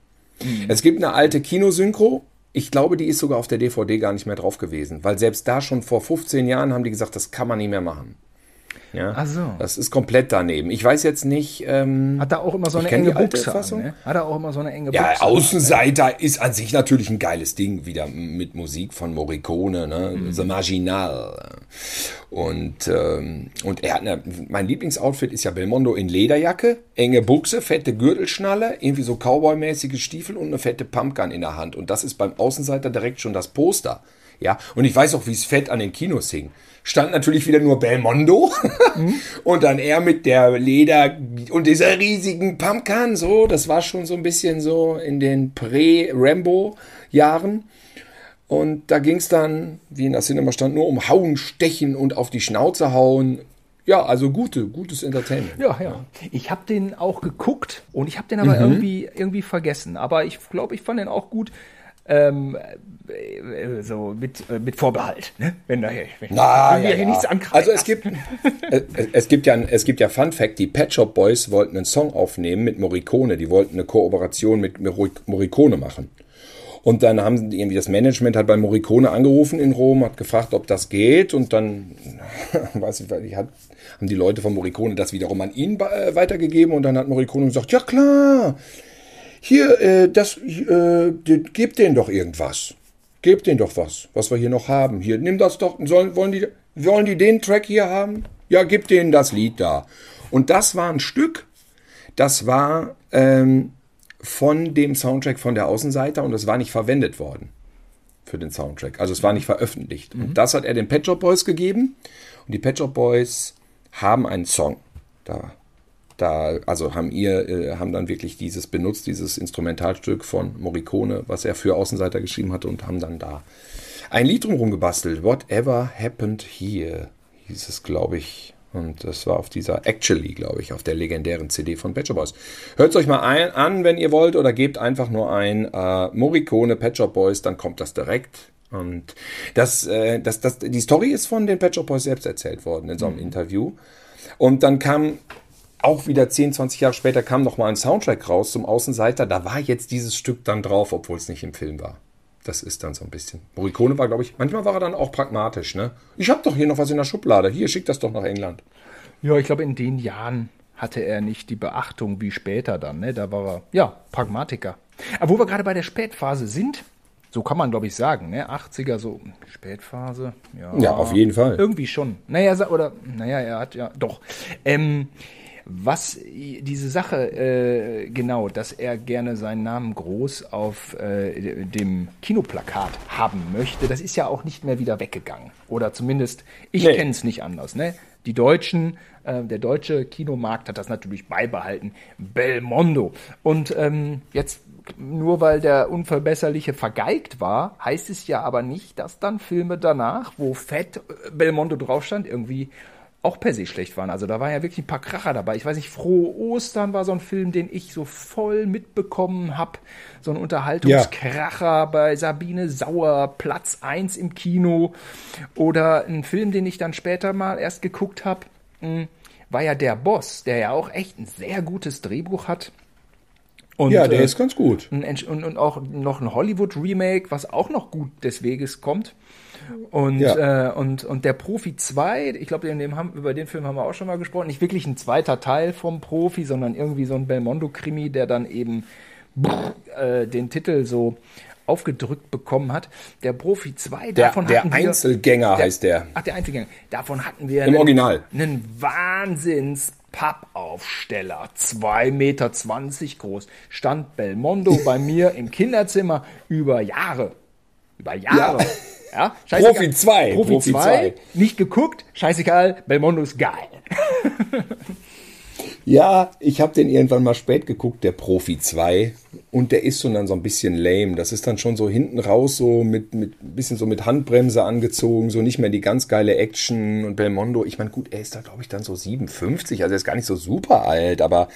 Mhm. Es gibt eine alte Kinosynchro, ich glaube, die ist sogar auf der DVD gar nicht mehr drauf gewesen, weil selbst da schon vor 15 Jahren haben die gesagt, das kann man nicht mehr machen. Ja, Ach so. Das ist komplett daneben. Ich weiß jetzt nicht. Ähm, Hat er auch immer so eine enge Buchse an, ne? Hat er auch immer so eine enge Buchse Ja, Außenseiter an, ist an sich natürlich ein geiles Ding, wieder mit Musik von Morricone, ne? Mhm. The Marginal. Und, ähm, und er hat eine, mein Lieblingsoutfit ist ja Belmondo in Lederjacke, enge Buchse, fette Gürtelschnalle, irgendwie so Cowboy-mäßige Stiefel und eine fette Pumpgun in der Hand. Und das ist beim Außenseiter direkt schon das Poster. Ja, und ich weiß auch, wie es fett an den Kinos hing stand natürlich wieder nur Belmondo mhm. <laughs> und dann er mit der Leder und dieser riesigen Pumpkin, so, das war schon so ein bisschen so in den Prä-Rambo-Jahren. Und da ging es dann, wie in der Cinema stand, nur um Hauen, Stechen und auf die Schnauze hauen. Ja, also gute, gutes Entertainment. Ja, ja. Ich habe den auch geguckt und ich habe den aber mhm. irgendwie, irgendwie vergessen. Aber ich glaube, ich fand den auch gut ähm, äh, so mit, äh, mit Vorbehalt, ne? wenn da wenn Na, ja, hier ja. nichts ankreiden. Also es gibt, <laughs> es, es, gibt ja, es gibt ja Fun Fact, die Pet Shop Boys wollten einen Song aufnehmen mit Morricone, die wollten eine Kooperation mit Morricone machen. Und dann haben irgendwie das Management hat bei Morricone angerufen in Rom, hat gefragt, ob das geht. Und dann, <laughs> weiß ich, ich hat, haben die Leute von Morricone das wiederum an ihn äh, weitergegeben. Und dann hat Morricone gesagt, ja klar, hier, äh, das, äh, gebt denen doch irgendwas. Gebt denen doch was, was wir hier noch haben. Hier, nimm das doch. Sollen, wollen, die, wollen die den Track hier haben? Ja, gib denen das Lied da. Und das war ein Stück, das war ähm, von dem Soundtrack von der Außenseiter und es war nicht verwendet worden für den Soundtrack. Also es war nicht veröffentlicht. Mhm. Und das hat er den Pet Shop Boys gegeben. Und die Pet Shop Boys haben einen Song. Da da, also haben ihr, äh, haben dann wirklich dieses benutzt, dieses Instrumentalstück von Morricone, was er für Außenseiter geschrieben hatte und haben dann da ein Lied drumherum gebastelt. Whatever happened here, hieß es, glaube ich. Und das war auf dieser Actually, glaube ich, auf der legendären CD von Pet Shop Boys. Hört es euch mal ein, an, wenn ihr wollt, oder gebt einfach nur ein äh, Morricone Pet Shop Boys, dann kommt das direkt. Und das, äh, das, das, die Story ist von den Pet Shop Boys selbst erzählt worden in so einem mhm. Interview. Und dann kam auch wieder 10, 20 Jahre später kam noch mal ein Soundtrack raus zum Außenseiter. Da war jetzt dieses Stück dann drauf, obwohl es nicht im Film war. Das ist dann so ein bisschen. Morricone war, glaube ich, manchmal war er dann auch pragmatisch. Ne? Ich habe doch hier noch was in der Schublade. Hier, schick das doch nach England. Ja, ich glaube, in den Jahren hatte er nicht die Beachtung wie später dann. Ne? Da war er, ja, Pragmatiker. Aber wo wir gerade bei der Spätphase sind, so kann man, glaube ich, sagen, ne? 80er, so Spätphase. Ja, ja, auf jeden Fall. Irgendwie schon. Naja, oder, naja, er hat ja, doch. Ähm, was diese Sache äh, genau, dass er gerne seinen Namen groß auf äh, dem Kinoplakat haben möchte, das ist ja auch nicht mehr wieder weggegangen. Oder zumindest, ich nee. kenne es nicht anders. Ne? Die Deutschen, äh, der deutsche Kinomarkt hat das natürlich beibehalten. Belmondo. Und ähm, jetzt nur weil der Unverbesserliche vergeigt war, heißt es ja aber nicht, dass dann Filme danach, wo Fett äh, Belmondo drauf stand, irgendwie auch per se schlecht waren. Also da war ja wirklich ein paar Kracher dabei. Ich weiß nicht, Frohe Ostern war so ein Film, den ich so voll mitbekommen habe. So ein Unterhaltungskracher ja. bei Sabine Sauer, Platz 1 im Kino. Oder ein Film, den ich dann später mal erst geguckt habe, hm, war ja Der Boss, der ja auch echt ein sehr gutes Drehbuch hat. Und, ja, der äh, ist ganz gut. Und, und auch noch ein Hollywood-Remake, was auch noch gut des Weges kommt. Und, ja. äh, und, und der Profi 2, ich glaube, über den Film haben wir auch schon mal gesprochen, nicht wirklich ein zweiter Teil vom Profi, sondern irgendwie so ein Belmondo-Krimi, der dann eben äh, den Titel so aufgedrückt bekommen hat. Der Profi 2, Der, davon der hatten wir, Einzelgänger der, heißt der. Ach, der Einzelgänger. Davon hatten wir Im Original. einen Wahnsinns Pappaufsteller, 2,20 Meter groß, stand Belmondo bei <laughs> mir im Kinderzimmer über Jahre. Über Jahre. Ja. scheißegal. Profi 2, Profi Profi 2, zwei. nicht geguckt, scheißegal, Belmondo ist geil. <laughs> Ja, ich habe den irgendwann mal spät geguckt, der Profi 2. Und der ist schon dann so ein bisschen lame. Das ist dann schon so hinten raus, so mit, mit bisschen so mit Handbremse angezogen, so nicht mehr die ganz geile Action. Und Belmondo, ich meine, gut, er ist da, glaube ich, dann so 57, also er ist gar nicht so super alt. Aber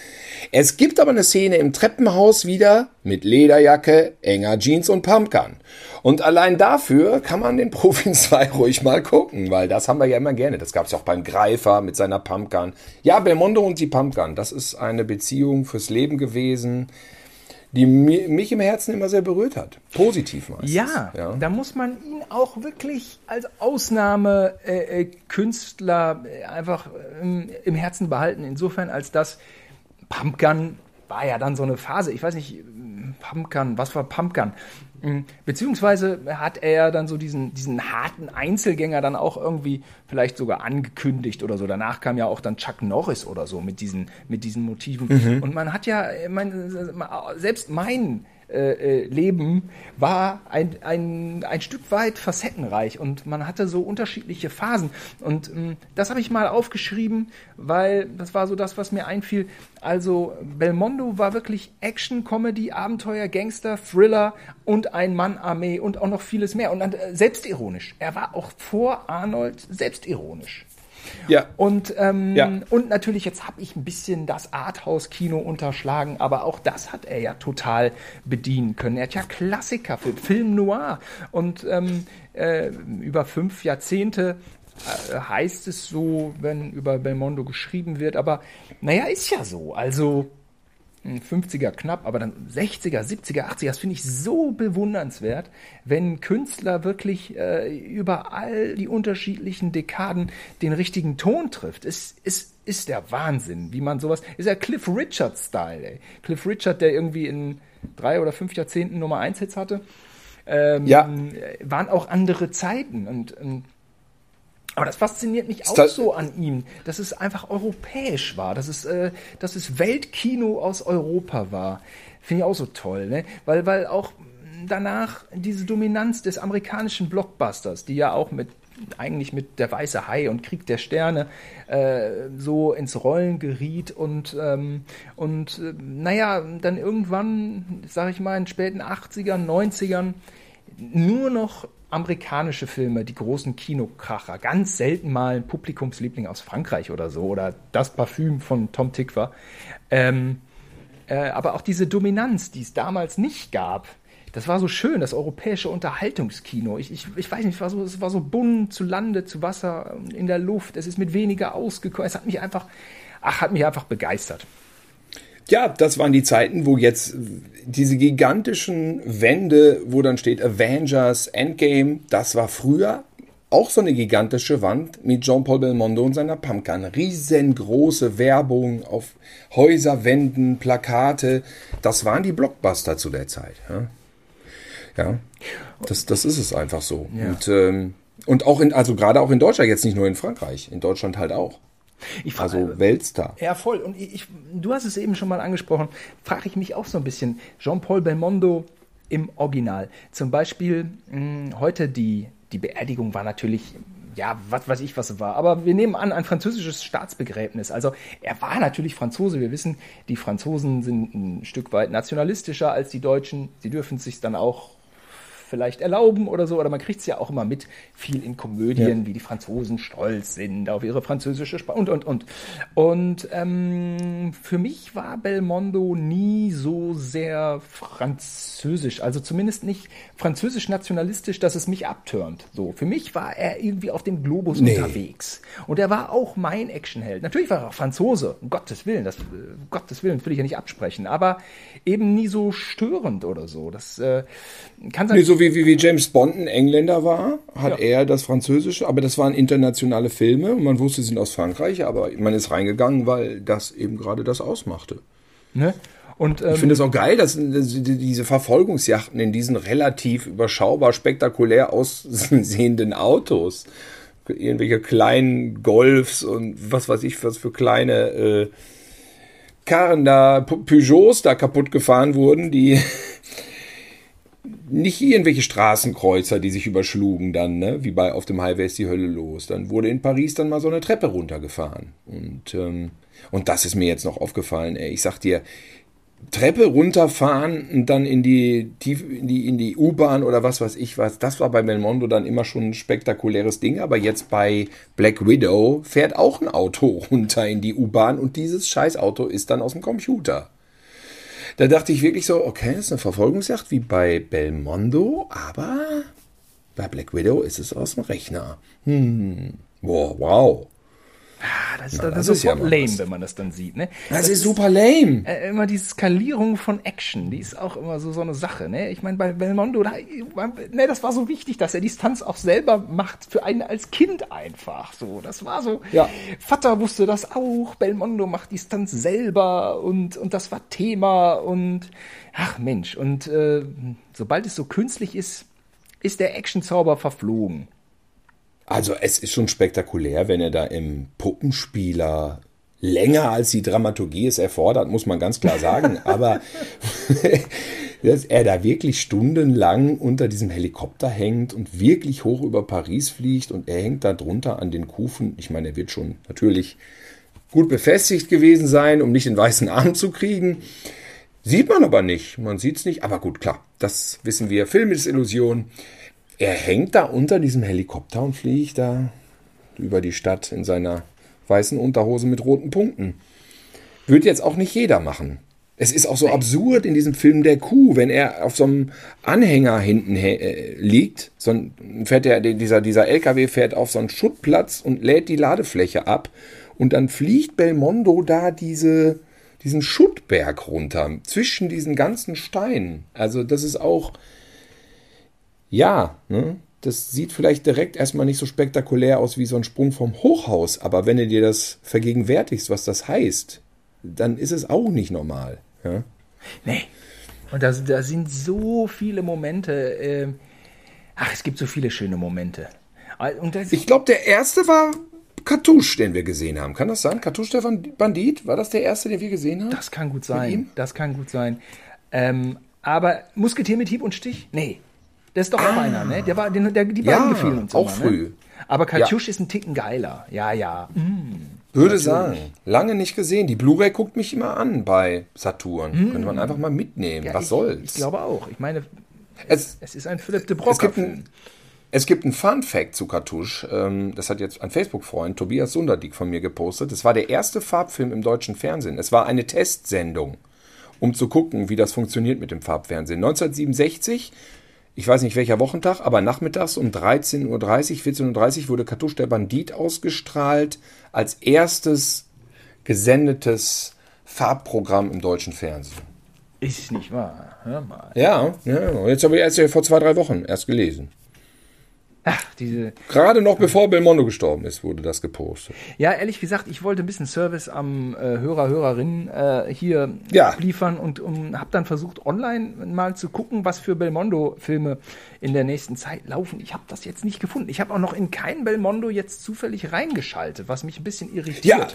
es gibt aber eine Szene im Treppenhaus wieder mit Lederjacke, enger Jeans und Pumpgun. Und allein dafür kann man den Profi <laughs> 2 ruhig mal gucken, weil das haben wir ja immer gerne. Das gab es ja auch beim Greifer mit seiner Pumpgun. Ja, Belmondo und die Pumpgun, das ist eine Beziehung fürs Leben gewesen, die mi- mich im Herzen immer sehr berührt hat. Positiv meistens. Ja, da muss man ihn auch wirklich als Ausnahmekünstler äh, äh, äh, einfach ähm, im Herzen behalten. Insofern, als das Pumpgun war ja dann so eine Phase. Ich weiß nicht, ähm, Pumpgun, was war Pumpgun? Beziehungsweise hat er ja dann so diesen, diesen harten Einzelgänger dann auch irgendwie vielleicht sogar angekündigt oder so. Danach kam ja auch dann Chuck Norris oder so mit diesen, mit diesen Motiven. Und man hat ja, meine, selbst mein äh, äh, Leben war ein, ein, ein Stück weit facettenreich und man hatte so unterschiedliche Phasen. Und ähm, das habe ich mal aufgeschrieben, weil das war so das, was mir einfiel. Also Belmondo war wirklich Action, Comedy, Abenteuer, Gangster, Thriller und ein Mann Armee und auch noch vieles mehr. Und äh, selbstironisch. Er war auch vor Arnold selbstironisch. Ja. Und, ähm, Ja. und natürlich, jetzt habe ich ein bisschen das Arthouse-Kino unterschlagen, aber auch das hat er ja total bedienen können. Er hat ja Klassiker, Film, Film Noir. Und ähm, äh, über fünf Jahrzehnte äh, heißt es so, wenn über Belmondo geschrieben wird. Aber naja, ist ja so. Also. Ein 50er knapp, aber dann 60er, 70er, 80er, das finde ich so bewundernswert, wenn Künstler wirklich äh, über all die unterschiedlichen Dekaden den richtigen Ton trifft. Es ist, ist der Wahnsinn, wie man sowas, ist ja Cliff Richard-Style, ey. Cliff Richard, der irgendwie in drei oder fünf Jahrzehnten Nummer 1 Hits hatte, ähm, Ja. waren auch andere Zeiten und, und aber das fasziniert mich auch so an ihm, dass es einfach europäisch war, dass es, äh, dass es Weltkino aus Europa war. Finde ich auch so toll, ne? Weil, weil auch danach diese Dominanz des amerikanischen Blockbusters, die ja auch mit eigentlich mit der Weiße Hai und Krieg der Sterne äh, so ins Rollen geriet und ähm, und äh, naja, dann irgendwann, sage ich mal, in den späten 80ern, 90ern nur noch amerikanische Filme, die großen Kinokracher, ganz selten mal ein Publikumsliebling aus Frankreich oder so oder das Parfüm von Tom Tick. Ähm, äh, aber auch diese Dominanz, die es damals nicht gab, das war so schön, das europäische Unterhaltungskino. Ich, ich, ich weiß nicht, es war, so, es war so bunt zu Lande, zu Wasser, in der Luft. Es ist mit weniger ausgekommen. Es hat mich einfach, ach, hat mich einfach begeistert. Ja, das waren die Zeiten, wo jetzt diese gigantischen Wände, wo dann steht Avengers, Endgame, das war früher auch so eine gigantische Wand mit Jean-Paul Belmondo und seiner Pumpgun. Riesengroße Werbung auf Häuserwänden, Plakate. Das waren die Blockbuster zu der Zeit. Ja, ja das, das ist es einfach so. Ja. Und, ähm, und auch in, also gerade auch in Deutschland, jetzt nicht nur in Frankreich, in Deutschland halt auch. Ich frage, Also Weltstar. Ja, voll. Und ich, du hast es eben schon mal angesprochen, frage ich mich auch so ein bisschen. Jean-Paul Belmondo im Original. Zum Beispiel mh, heute die, die Beerdigung war natürlich, ja, was weiß ich, was es war. Aber wir nehmen an, ein französisches Staatsbegräbnis. Also er war natürlich Franzose. Wir wissen, die Franzosen sind ein Stück weit nationalistischer als die Deutschen. Sie dürfen es sich dann auch vielleicht erlauben oder so, oder man kriegt es ja auch immer mit, viel in Komödien, Ja. wie die Franzosen stolz sind auf ihre französische Sprache und, und, und. Und ähm, für mich war Belmondo nie so sehr französisch, also zumindest nicht französisch-nationalistisch, dass es mich abturnt. So, für mich war er irgendwie auf dem Globus Nee. unterwegs. Und er war auch mein Actionheld. Natürlich war er auch Franzose, um Gottes Willen, das, um Gottes Willen, will ich ja nicht absprechen, aber eben nie so störend oder so. Das äh, kann sein. Nee, so wie, wie, wie James Bond ein Engländer war, hat Ja. er das Französische, aber das waren internationale Filme und man wusste, sie sind aus Frankreich, aber man ist reingegangen, weil das eben gerade das ausmachte. Ne? Und, ähm, Ich finde es auch geil, dass diese Verfolgungsjachten in diesen relativ überschaubar spektakulär aussehenden Autos, irgendwelche kleinen Golfs und was weiß ich, was für kleine äh, Karren da, Peugeots da kaputt gefahren wurden, die nicht irgendwelche Straßenkreuzer, die sich überschlugen dann, ne? wie bei Auf dem Highway ist die Hölle los. Dann wurde in Paris dann mal so eine Treppe runtergefahren. Und, ähm, und das ist mir jetzt noch aufgefallen. Ey. Ich sag dir, Treppe runterfahren und dann in die, in die, in die U-Bahn oder was weiß ich was. Das war bei Belmondo dann immer schon ein spektakuläres Ding. Aber jetzt bei Black Widow fährt auch ein Auto <laughs> runter in die U-Bahn und dieses Scheißauto ist dann aus dem Computer. Da dachte ich wirklich so, okay, das ist eine Verfolgungsjagd wie bei Belmondo, aber bei Black Widow ist es aus dem Rechner. Hm. Wow, wow. Ah, das ist Na, das sofort ist ja mal lame, was. wenn man das dann sieht. Ne? Das, ist super lame. äh, immer diese Skalierung von Action, die ist auch immer so, so eine Sache. Ne? Ich meine, bei Belmondo, da, ne, das war so wichtig, dass er die Stunts auch selber macht, für einen als Kind einfach. So, das war so. Ja. Vater wusste das auch, Belmondo macht die Stunts selber und, und das war Thema und ach Mensch, und äh, sobald es so künstlich ist, ist der Actionzauber verflogen. Also es ist schon spektakulär, wenn er da im Puppenspieler länger als die Dramaturgie es erfordert, muss man ganz klar sagen. <laughs> Aber <laughs> dass er da wirklich stundenlang unter diesem Helikopter hängt und wirklich hoch über Paris fliegt und er hängt da drunter an den Kufen. Ich meine, er wird schon natürlich gut befestigt gewesen sein, um nicht den weißen Arm zu kriegen. Sieht man aber nicht. Man sieht es nicht. Aber gut, klar, das wissen wir. Film ist Illusion. Er hängt da unter diesem Helikopter und fliegt da über die Stadt in seiner weißen Unterhose mit roten Punkten. Würde jetzt auch nicht jeder machen. Es ist auch so absurd in diesem Film der Kuh, wenn er auf so einem Anhänger hinten äh, liegt, so ein, fährt der, dieser, dieser LKW fährt auf so einen Schuttplatz und lädt die Ladefläche ab und dann fliegt Belmondo da diese, diesen Schuttberg runter zwischen diesen ganzen Steinen. Also das ist auch, ja, ne? das sieht vielleicht direkt erstmal nicht so spektakulär aus wie so ein Sprung vom Hochhaus, aber wenn du dir das vergegenwärtigst, was das heißt, dann ist es auch nicht normal. Ja? Nee. Und da, da sind so viele Momente. Äh, ach, es gibt so viele schöne Momente. Ich glaube, der erste war Kartusch, den wir gesehen haben. Kann das sein? Kartusch der Bandit? War das der erste, den wir gesehen haben? das kann gut sein. Das kann gut sein. Ähm, aber Musketier mit Hieb und Stich? Nee. Das ist doch auch einer, ne? Der war, den, der, die beiden Ja, gefielen uns auch immer, früh. Ne? Aber Katjusch ist ein Ticken geiler. Ja, ja. Würde sagen. Lange nicht gesehen. Die Blu-ray guckt mich immer an bei Saturn. Könnte man einfach mal mitnehmen. ja Was ich, soll's? Ich glaube auch. Ich meine, es, es ist ein Philipp de es ein, es gibt einen Fun-Fact zu Kartusch. Ähm, das hat jetzt ein Facebook-Freund, Tobias Sunderdick, von mir gepostet. Es war der erste Farbfilm im deutschen Fernsehen. Es war eine Testsendung, um zu gucken, wie das funktioniert mit dem Farbfernsehen. 1967, ich weiß nicht welcher Wochentag, aber nachmittags um 13.30 Uhr, 14.30 Uhr wurde Kartusch der Bandit ausgestrahlt als erstes gesendetes Farbprogramm im deutschen Fernsehen. Ist nicht wahr. Hör mal. Ja, ja, jetzt habe ich erst vor zwei, drei Wochen erst gelesen. Ach, diese. Gerade noch bevor Belmondo gestorben ist, wurde das gepostet. Ja, ehrlich gesagt, ich wollte ein bisschen Service am äh, Hörer, Hörerinnen äh, hier Ja. liefern und um, habe dann versucht, online mal zu gucken, was für Belmondo-Filme in der nächsten Zeit laufen. Ich habe das jetzt nicht gefunden. Ich habe auch noch in kein Belmondo jetzt zufällig reingeschaltet, was mich ein bisschen irritiert. Ja,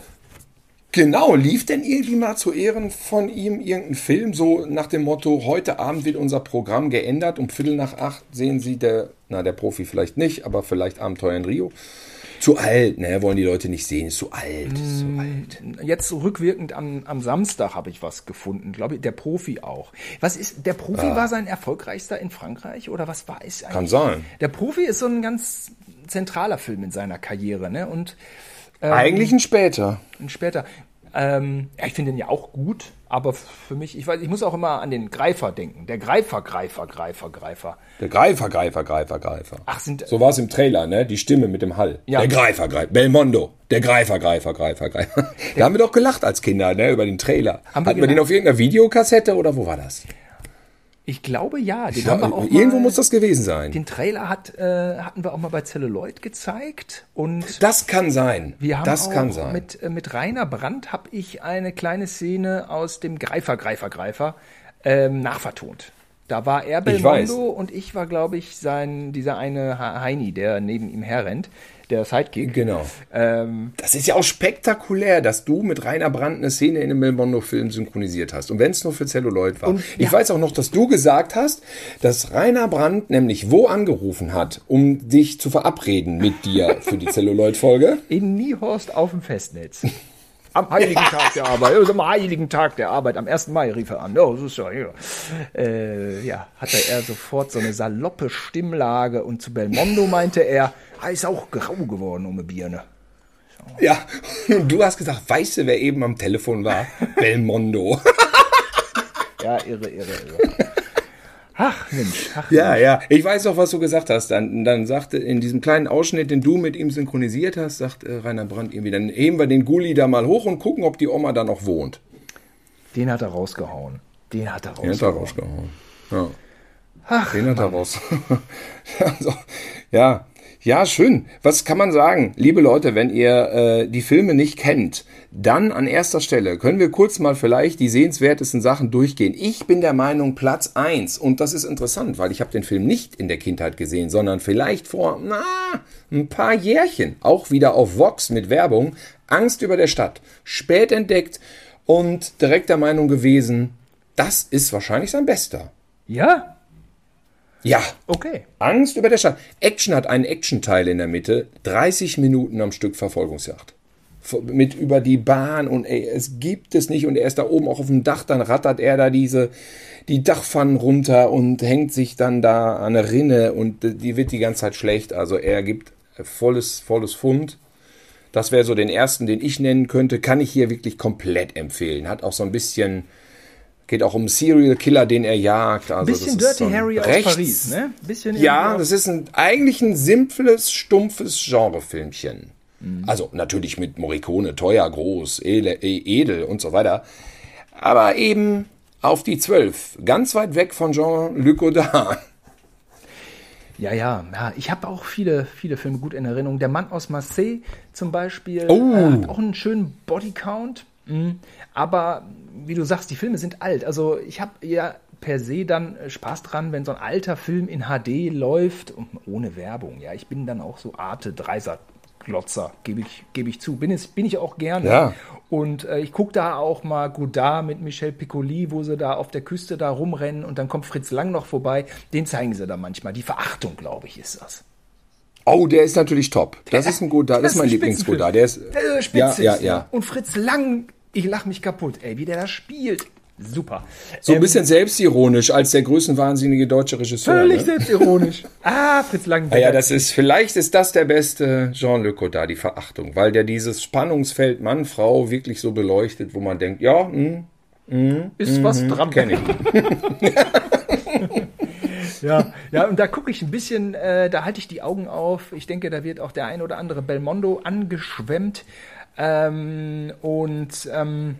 genau. Lief denn irgendwie mal zu Ehren von ihm irgendein Film, so nach dem Motto, heute Abend wird unser Programm geändert, um Viertel nach acht sehen Sie der, na der Profi vielleicht nicht, aber vielleicht Abenteuer in Rio. Zu alt, ne, wollen die Leute nicht sehen, ist zu alt, ist zu alt. Jetzt rückwirkend am, am Samstag habe ich was gefunden, glaube ich, der Profi auch. Was ist, der Profi war sein erfolgreichster in Frankreich oder was war es eigentlich? Ah. Kann sein. Der Profi ist so ein ganz zentraler Film in seiner Karriere, ne? Und Eigentlich ein später. Und später. Ähm, ja, ich finde den ja auch gut, aber für mich, ich weiß, ich muss auch immer an den Greifer denken. Der Greifer, Greifer, Greifer, Greifer. Der Greifer, Greifer, Greifer, Greifer. Ach, sind- so war es im Trailer, ne? Die Stimme mit dem Hall. Ja. Der Greifer, Greifer. Belmondo. Der Greifer, Greifer, Greifer, Greifer. Da haben wir doch gelacht als Kinder, ne? Über den Trailer. Haben wir Hatten wir den auf irgendeiner Videokassette oder wo war das? Ich glaube ja. Den haben wir auch Irgendwo mal, muss das gewesen sein. Den Trailer hat, äh, hatten wir auch mal bei Celluloid gezeigt. Und Das kann sein. wir haben das auch kann sein. Mit, äh, mit Rainer Brandt habe ich eine kleine Szene aus dem Greifer, Greifer, Greifer ähm, nachvertont. Da war er Ich. Belmondo und ich war, glaube ich, sein, dieser eine Heini, der neben ihm herrennt, der Sidekick. Genau. Ähm, Das ist ja auch spektakulär, dass du mit Rainer Brandt eine Szene in einem Belmondo-Film synchronisiert hast. Und wenn es nur für Celluloid war. Und, ich ja. weiß auch noch, dass du gesagt hast, dass Rainer Brandt nämlich wo angerufen hat, um dich zu verabreden mit dir für die <laughs> Celluloid-Folge. in Niehorst auf dem Festnetz. Am heiligen Tag der Arbeit, am heiligen Tag der Arbeit, am 1. Mai rief er an. Oh, das ist ja, ja. Äh, ja, hatte er sofort so eine saloppe Stimmlage und zu Belmondo meinte er, er ist auch grau geworden um eine Birne. Ja, und du hast gesagt, weißt du, wer eben am Telefon war? <laughs> Belmondo. Ja, irre, irre, irre. Ach Mensch, ach Ja, ja. Ich weiß doch, was du gesagt hast. Dann, dann sagte in diesem kleinen Ausschnitt, den du mit ihm synchronisiert hast, sagt äh, Rainer Brandt irgendwie, dann heben wir den Gulli da mal hoch und gucken, ob die Oma da noch wohnt. Den hat er rausgehauen. Den hat er Den hat er rausgehauen. rausgehauen. Ja. Ach, Den hat er raus. <laughs> also, ja, ja, schön. Was kann man sagen? Liebe Leute, wenn ihr äh, die Filme nicht kennt, dann an erster Stelle können wir kurz mal vielleicht die sehenswertesten Sachen durchgehen. Ich bin der Meinung Platz eins und das ist interessant, weil ich habe den Film nicht in der Kindheit gesehen, sondern vielleicht vor na, ein paar Jährchen, auch wieder auf Vox mit Werbung, Angst über der Stadt, spät entdeckt und direkt der Meinung gewesen, das ist wahrscheinlich sein bester. Ja? Ja, Okay. Angst über der Stadt. Action hat einen Action-Teil in der Mitte. 30 Minuten am Stück Verfolgungsjagd. Mit über die Bahn und ey, es gibt es nicht. Und er ist da oben auch auf dem Dach, dann rattert er da diese, die Dachpfannen runter und hängt sich dann da an eine Rinne und die wird die ganze Zeit schlecht. Also er gibt volles, volles Fund. Das wäre so den ersten, den ich nennen könnte. Kann ich hier wirklich komplett empfehlen. Hat auch so ein bisschen, geht auch um Serial Killer, den er jagt. Also Bisschen Dirty so Harry aus rechts- Paris, ne? Bisschen ja, das ist ein, eigentlich ein simples, stumpfes Genrefilmchen. Also natürlich mit Morricone, teuer, groß, edel, edel und so weiter. Aber eben auf die Zwölf, ganz weit weg von Jean-Luc Godard. Ja, ja, ja. Ich habe auch viele, viele Filme gut in Erinnerung. Der Mann aus Marseille zum Beispiel Oh. äh, hat auch einen schönen Bodycount. Mhm. Aber wie du sagst, die Filme sind alt. Also ich habe ja per se dann äh, Spaß dran, wenn so ein alter Film in HD läuft, und ohne Werbung. Ja, ich bin dann auch so Arte Dreiser. Glotzer, gebe ich, gebe ich zu. Bin, es, bin ich auch gerne. Ja. Und äh, ich gucke da auch mal Godard mit Michel Piccoli, wo sie da auf der Küste da rumrennen und dann kommt Fritz Lang noch vorbei. Den zeigen sie da manchmal. Die Verachtung, glaube ich, ist das. Oh, der ist natürlich top. Das ist ein Godard, das ist mein ein Lieblings-Godard. Der ist, Der ist ja, Spitze. ja, ja. Und Fritz Lang, ich lach mich kaputt, ey, wie der da spielt. Super. So ein Ähm, bisschen selbstironisch als der größenwahnsinnige deutsche Regisseur. Völlig Ne? selbstironisch. ah, Fritz Lang. Ah ja, das ist, vielleicht ist das der beste Jean-Luc Godard, die Verachtung, weil der dieses Spannungsfeld Mann-Frau wirklich so beleuchtet, wo man denkt, ja, hm, ist was dran. kenne ich. <laughs> Ja, ja, und da gucke ich ein bisschen, äh, da halte ich die Augen auf. Ich denke, da wird auch der ein oder andere Belmondo angeschwemmt. Ähm, und ähm,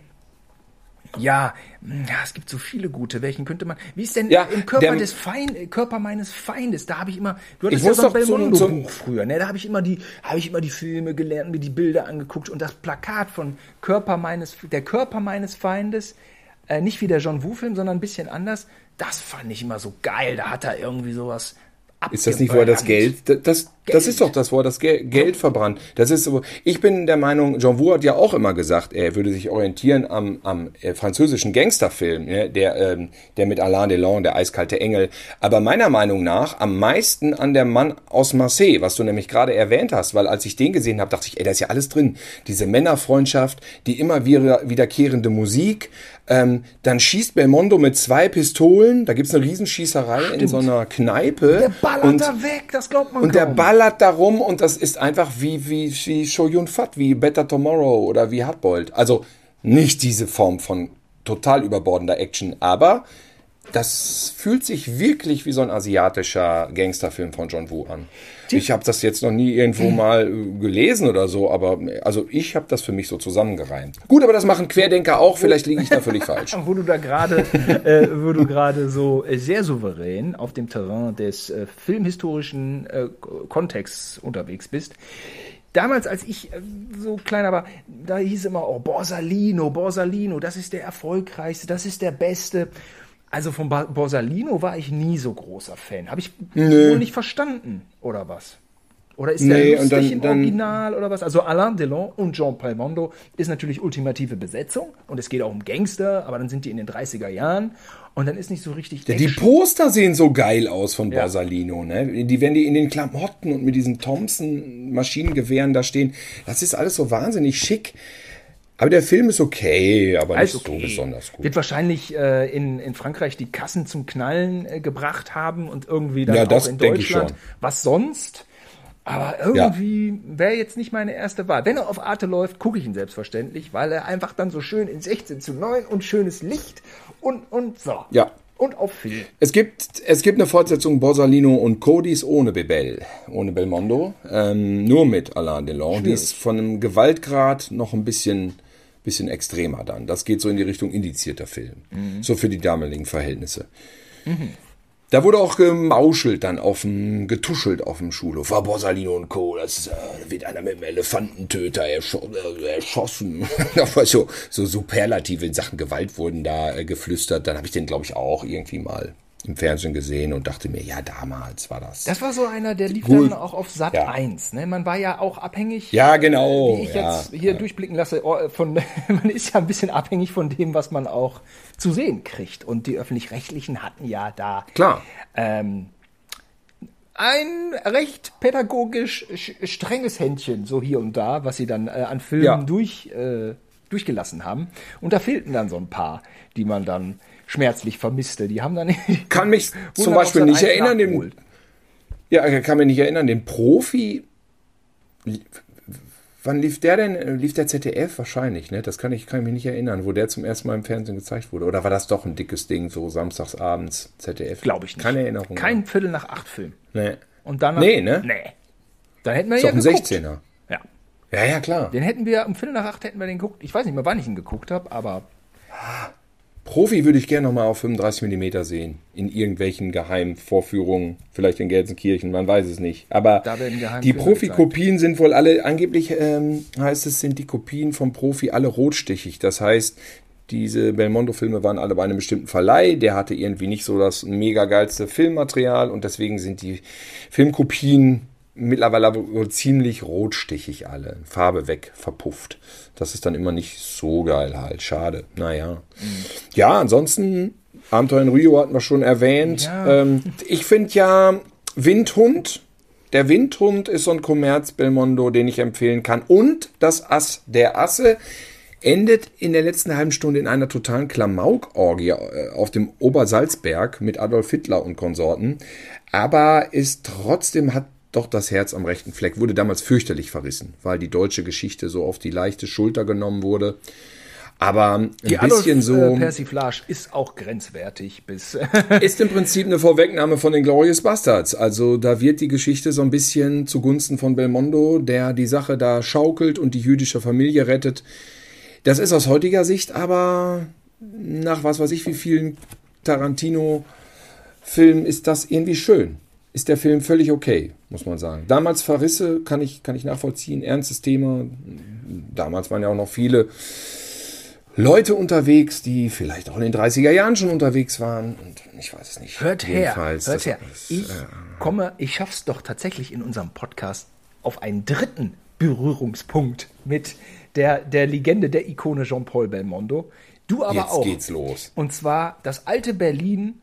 ja, ja, es gibt so viele gute. Welchen könnte man? Wie ist denn Ja, im Körper der- des Feind, Körper meines Feindes? Da habe ich immer, du hattest Ich ja so ein so Belmondo-Buch früher, ne? Da habe ich immer die, habe ich immer die Filme gelernt, mir die Bilder angeguckt und das Plakat von Körper meines, der Körper meines Feindes, äh, nicht wie der John Woo-Film, sondern ein bisschen anders. Das fand ich immer so geil. Da hat er irgendwie sowas. Ist das nicht, wo er das. Geld, das, das ist doch das, wo er das Gel Geld verbrannt. Das ist so, ich bin der Meinung, Jean Woo hat ja auch immer gesagt, er würde sich orientieren am, am äh, französischen Gangsterfilm, ne, der, ähm, der mit Alain Delon, der eiskalte Engel. Aber meiner Meinung nach am meisten an der Mann aus Marseille, was du nämlich gerade erwähnt hast, weil als ich den gesehen habe, dachte ich, ey, da ist ja alles drin. Diese Männerfreundschaft, die immer wieder, wiederkehrende Musik, ähm, dann schießt Belmondo mit zwei Pistolen, da gibt's eine Riesenschießerei in so einer Kneipe. Der ballert und, da weg, das glaubt man und der kaum. ballert da rum und das ist einfach wie, wie, wie Shoyun Fat, wie Better Tomorrow oder wie Hardboiled. Also nicht diese Form von total überbordender Action, aber das fühlt sich wirklich wie so ein asiatischer Gangsterfilm von John Woo an. Ich habe das jetzt noch nie irgendwo mal äh, gelesen oder so, aber also ich habe das für mich so zusammengereimt. Gut, aber das machen Querdenker auch. Vielleicht liege ich da völlig falsch. <laughs> wo du da gerade, äh, wo du gerade so äh, sehr souverän auf dem Terrain des äh, filmhistorischen äh, Kontexts unterwegs bist. Damals, als ich äh, so kleiner war, da hieß immer, oh, Borsalino, Borsalino, das ist der erfolgreichste, das ist der beste. Also von Borsalino war ich nie so großer Fan. Habe ich wohl nicht verstanden, oder was? Oder ist Nee, der lustig dann- im dann- Original oder was? Also Alain Delon und Jean Palmondo ist natürlich ultimative Besetzung und es geht auch um Gangster, aber dann sind die in den 30er Jahren und dann ist nicht so richtig Ja, die. Poster sehen so geil aus von Ja. Borsalino, ne? Die, wenn die in den Klamotten und mit diesen Thompson-Maschinengewehren da stehen, das ist alles so wahnsinnig schick. Aber der Film ist okay, aber Alles nicht okay. so besonders gut. Wird wahrscheinlich äh, in, in Frankreich die Kassen zum Knallen äh, gebracht haben und irgendwie dann Ja, auch das in Deutschland. schon. Was sonst? Aber irgendwie wäre jetzt nicht meine erste Wahl. Wenn er auf Arte läuft, gucke ich ihn selbstverständlich, weil er einfach dann so schön in 16 zu 9 und schönes Licht und, und so. Ja. Und auf Film. Es gibt, es gibt eine Fortsetzung Borsalino und Codis ohne Bebel, ohne Belmondo, ähm, nur mit Alain Delon. Die ist von einem Gewaltgrad noch ein bisschen, bisschen extremer dann. Das geht so in die Richtung indizierter Film. So für die damaligen Verhältnisse. Da wurde auch gemauschelt dann auf dem, getuschelt auf dem Schulhof. War Borsalino und Co. Das ist, äh, da wird einer mit einem Elefantentöter erscho äh, erschossen. <laughs> da war so, so superlative in Sachen Gewalt wurden da äh, geflüstert. Dann habe ich den, glaube ich, auch irgendwie mal im Fernsehen gesehen und dachte mir, ja, damals war das. Das war so einer, der lief Gut. dann auch auf Sat Ja. 1. Ne? Man war ja auch abhängig. Ja, genau, Wie ich ja, jetzt hier durchblicken lasse, oh, von, <laughs> man ist ja ein bisschen abhängig von dem, was man auch zu sehen kriegt. Und die öffentlich-rechtlichen hatten ja da Klar. ähm, ein recht pädagogisch sch- strenges Händchen, so hier und da, was sie dann äh, an Filmen Ja. durch, äh, durchgelassen haben. Und da fehlten dann so ein paar, die man dann schmerzlich vermisste. Die haben dann <laughs> Kann mich zum Beispiel nicht Sat. 1 erinnern, den. Ja, ich kann mich nicht erinnern, den Profi. Wann lief der denn? Lief der ZDF wahrscheinlich, ne? Das kann ich, kann ich mich nicht erinnern, wo der zum ersten Mal im Fernsehen gezeigt wurde. Oder war das doch ein dickes Ding, so samstags abends ZDF? Glaube ich nicht. Keine Erinnerung. Kein Viertel nach acht Film. Nee. Und dann Nee, ne? Nee. Dann hätten wir Ist ja doch ein geguckt. 16er. Ja. Ja, ja, klar. Den hätten wir um Viertel nach acht hätten wir den geguckt. Ich weiß nicht mehr, wann ich ihn geguckt habe, aber Profi würde ich gerne nochmal auf 35 mm sehen. In irgendwelchen geheimen Vorführungen. Vielleicht in Gelsenkirchen, man weiß es nicht. Aber die Profikopien sind wohl alle, angeblich ähm, heißt es, sind die Kopien vom Profi alle rotstichig. Das heißt, diese Belmondo-Filme waren alle bei einem bestimmten Verleih. Der hatte irgendwie nicht so das mega geilste Filmmaterial und deswegen sind die Filmkopien mittlerweile wohl ziemlich rotstichig alle. Farbe weg, verpufft. Das ist dann immer nicht so geil halt. Schade. Naja. Ja, ansonsten, Abenteuer in Rio hatten wir schon erwähnt. Ja. Ähm, ich finde ja Windhund. Der Windhund ist so ein Kommerz Belmondo, den ich empfehlen kann. Und das Ass der Asse endet in der letzten halben Stunde in einer totalen Klamaukorgie äh, auf dem Obersalzberg mit Adolf Hitler und Konsorten. Aber ist trotzdem hat doch das Herz am rechten Fleck. Wurde damals fürchterlich verrissen, weil die deutsche Geschichte so auf die leichte Schulter genommen wurde. Aber ein die bisschen Adolf, so äh, Persiflage ist auch grenzwertig bis <laughs> ist im Prinzip eine Vorwegnahme von den Glorious Bastards. Also da wird die Geschichte so ein bisschen zugunsten von Belmondo, der die Sache da schaukelt und die jüdische Familie rettet. Das ist aus heutiger Sicht aber nach was weiß ich wie vielen Tarantino-Filmen ist das irgendwie schön. Ist der Film völlig okay, muss man sagen. Damals Verrisse kann ich, kann ich nachvollziehen, ernstes Thema. Damals waren ja auch noch viele Leute unterwegs, die vielleicht auch in den 30er Jahren schon unterwegs waren. Und ich weiß es nicht. Hört her, Jedenfalls, hört das- her. das, Ich äh, komme, ich schaff's doch tatsächlich in unserem Podcast auf einen dritten Berührungspunkt mit der, der Legende, der Ikone Jean-Paul Belmondo. Du aber Jetzt auch. geht's los. Und zwar das alte Berlin,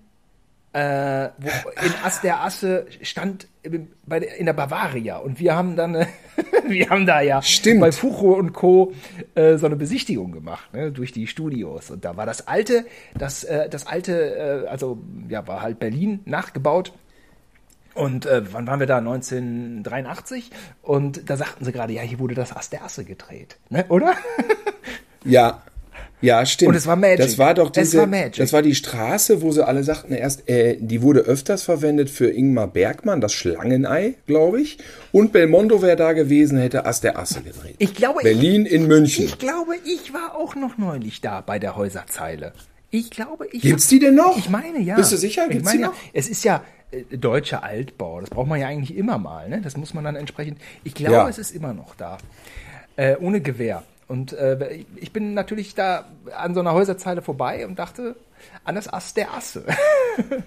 äh, wo in Ass der Asse stand bei in der Bavaria. Und wir haben dann, äh, <laughs> wir haben da ja Stimmt. bei Fucho und Co. Äh, so eine Besichtigung gemacht, ne, durch die Studios. Und da war das alte, das, äh, das alte, äh, also ja, war halt Berlin nachgebaut. Und äh, wann waren wir da? 1983. Und da sagten sie gerade, ja, hier wurde das Ass der Asse gedreht. Ne? Oder? <laughs> Ja, Ja, stimmt. Und es war Magic. Das war doch Es diese, war Magic. das war die Straße, wo sie alle sagten, erst, äh, die wurde öfters verwendet für Ingmar Bergmann, das Schlangenei, glaube ich. Und Belmondo wäre da gewesen, hätte Ass der Asse gedreht. Ich glaube, Berlin in München. Ich glaube, ich war auch noch neulich da bei der Häuserzeile. Ich glaube, ich. Gibt's die denn noch? Ich meine ja. Bist du sicher? Ich Gibt's meine die noch? Es ist ja äh, deutscher Altbau. Das braucht man ja eigentlich immer mal. Ne? Das muss man dann entsprechend. Ich glaube, Ja. es ist immer noch da. Äh, ohne Gewehr. Und äh, ich bin natürlich da an so einer Häuserzeile vorbei und dachte an das Ass der Asse. <laughs>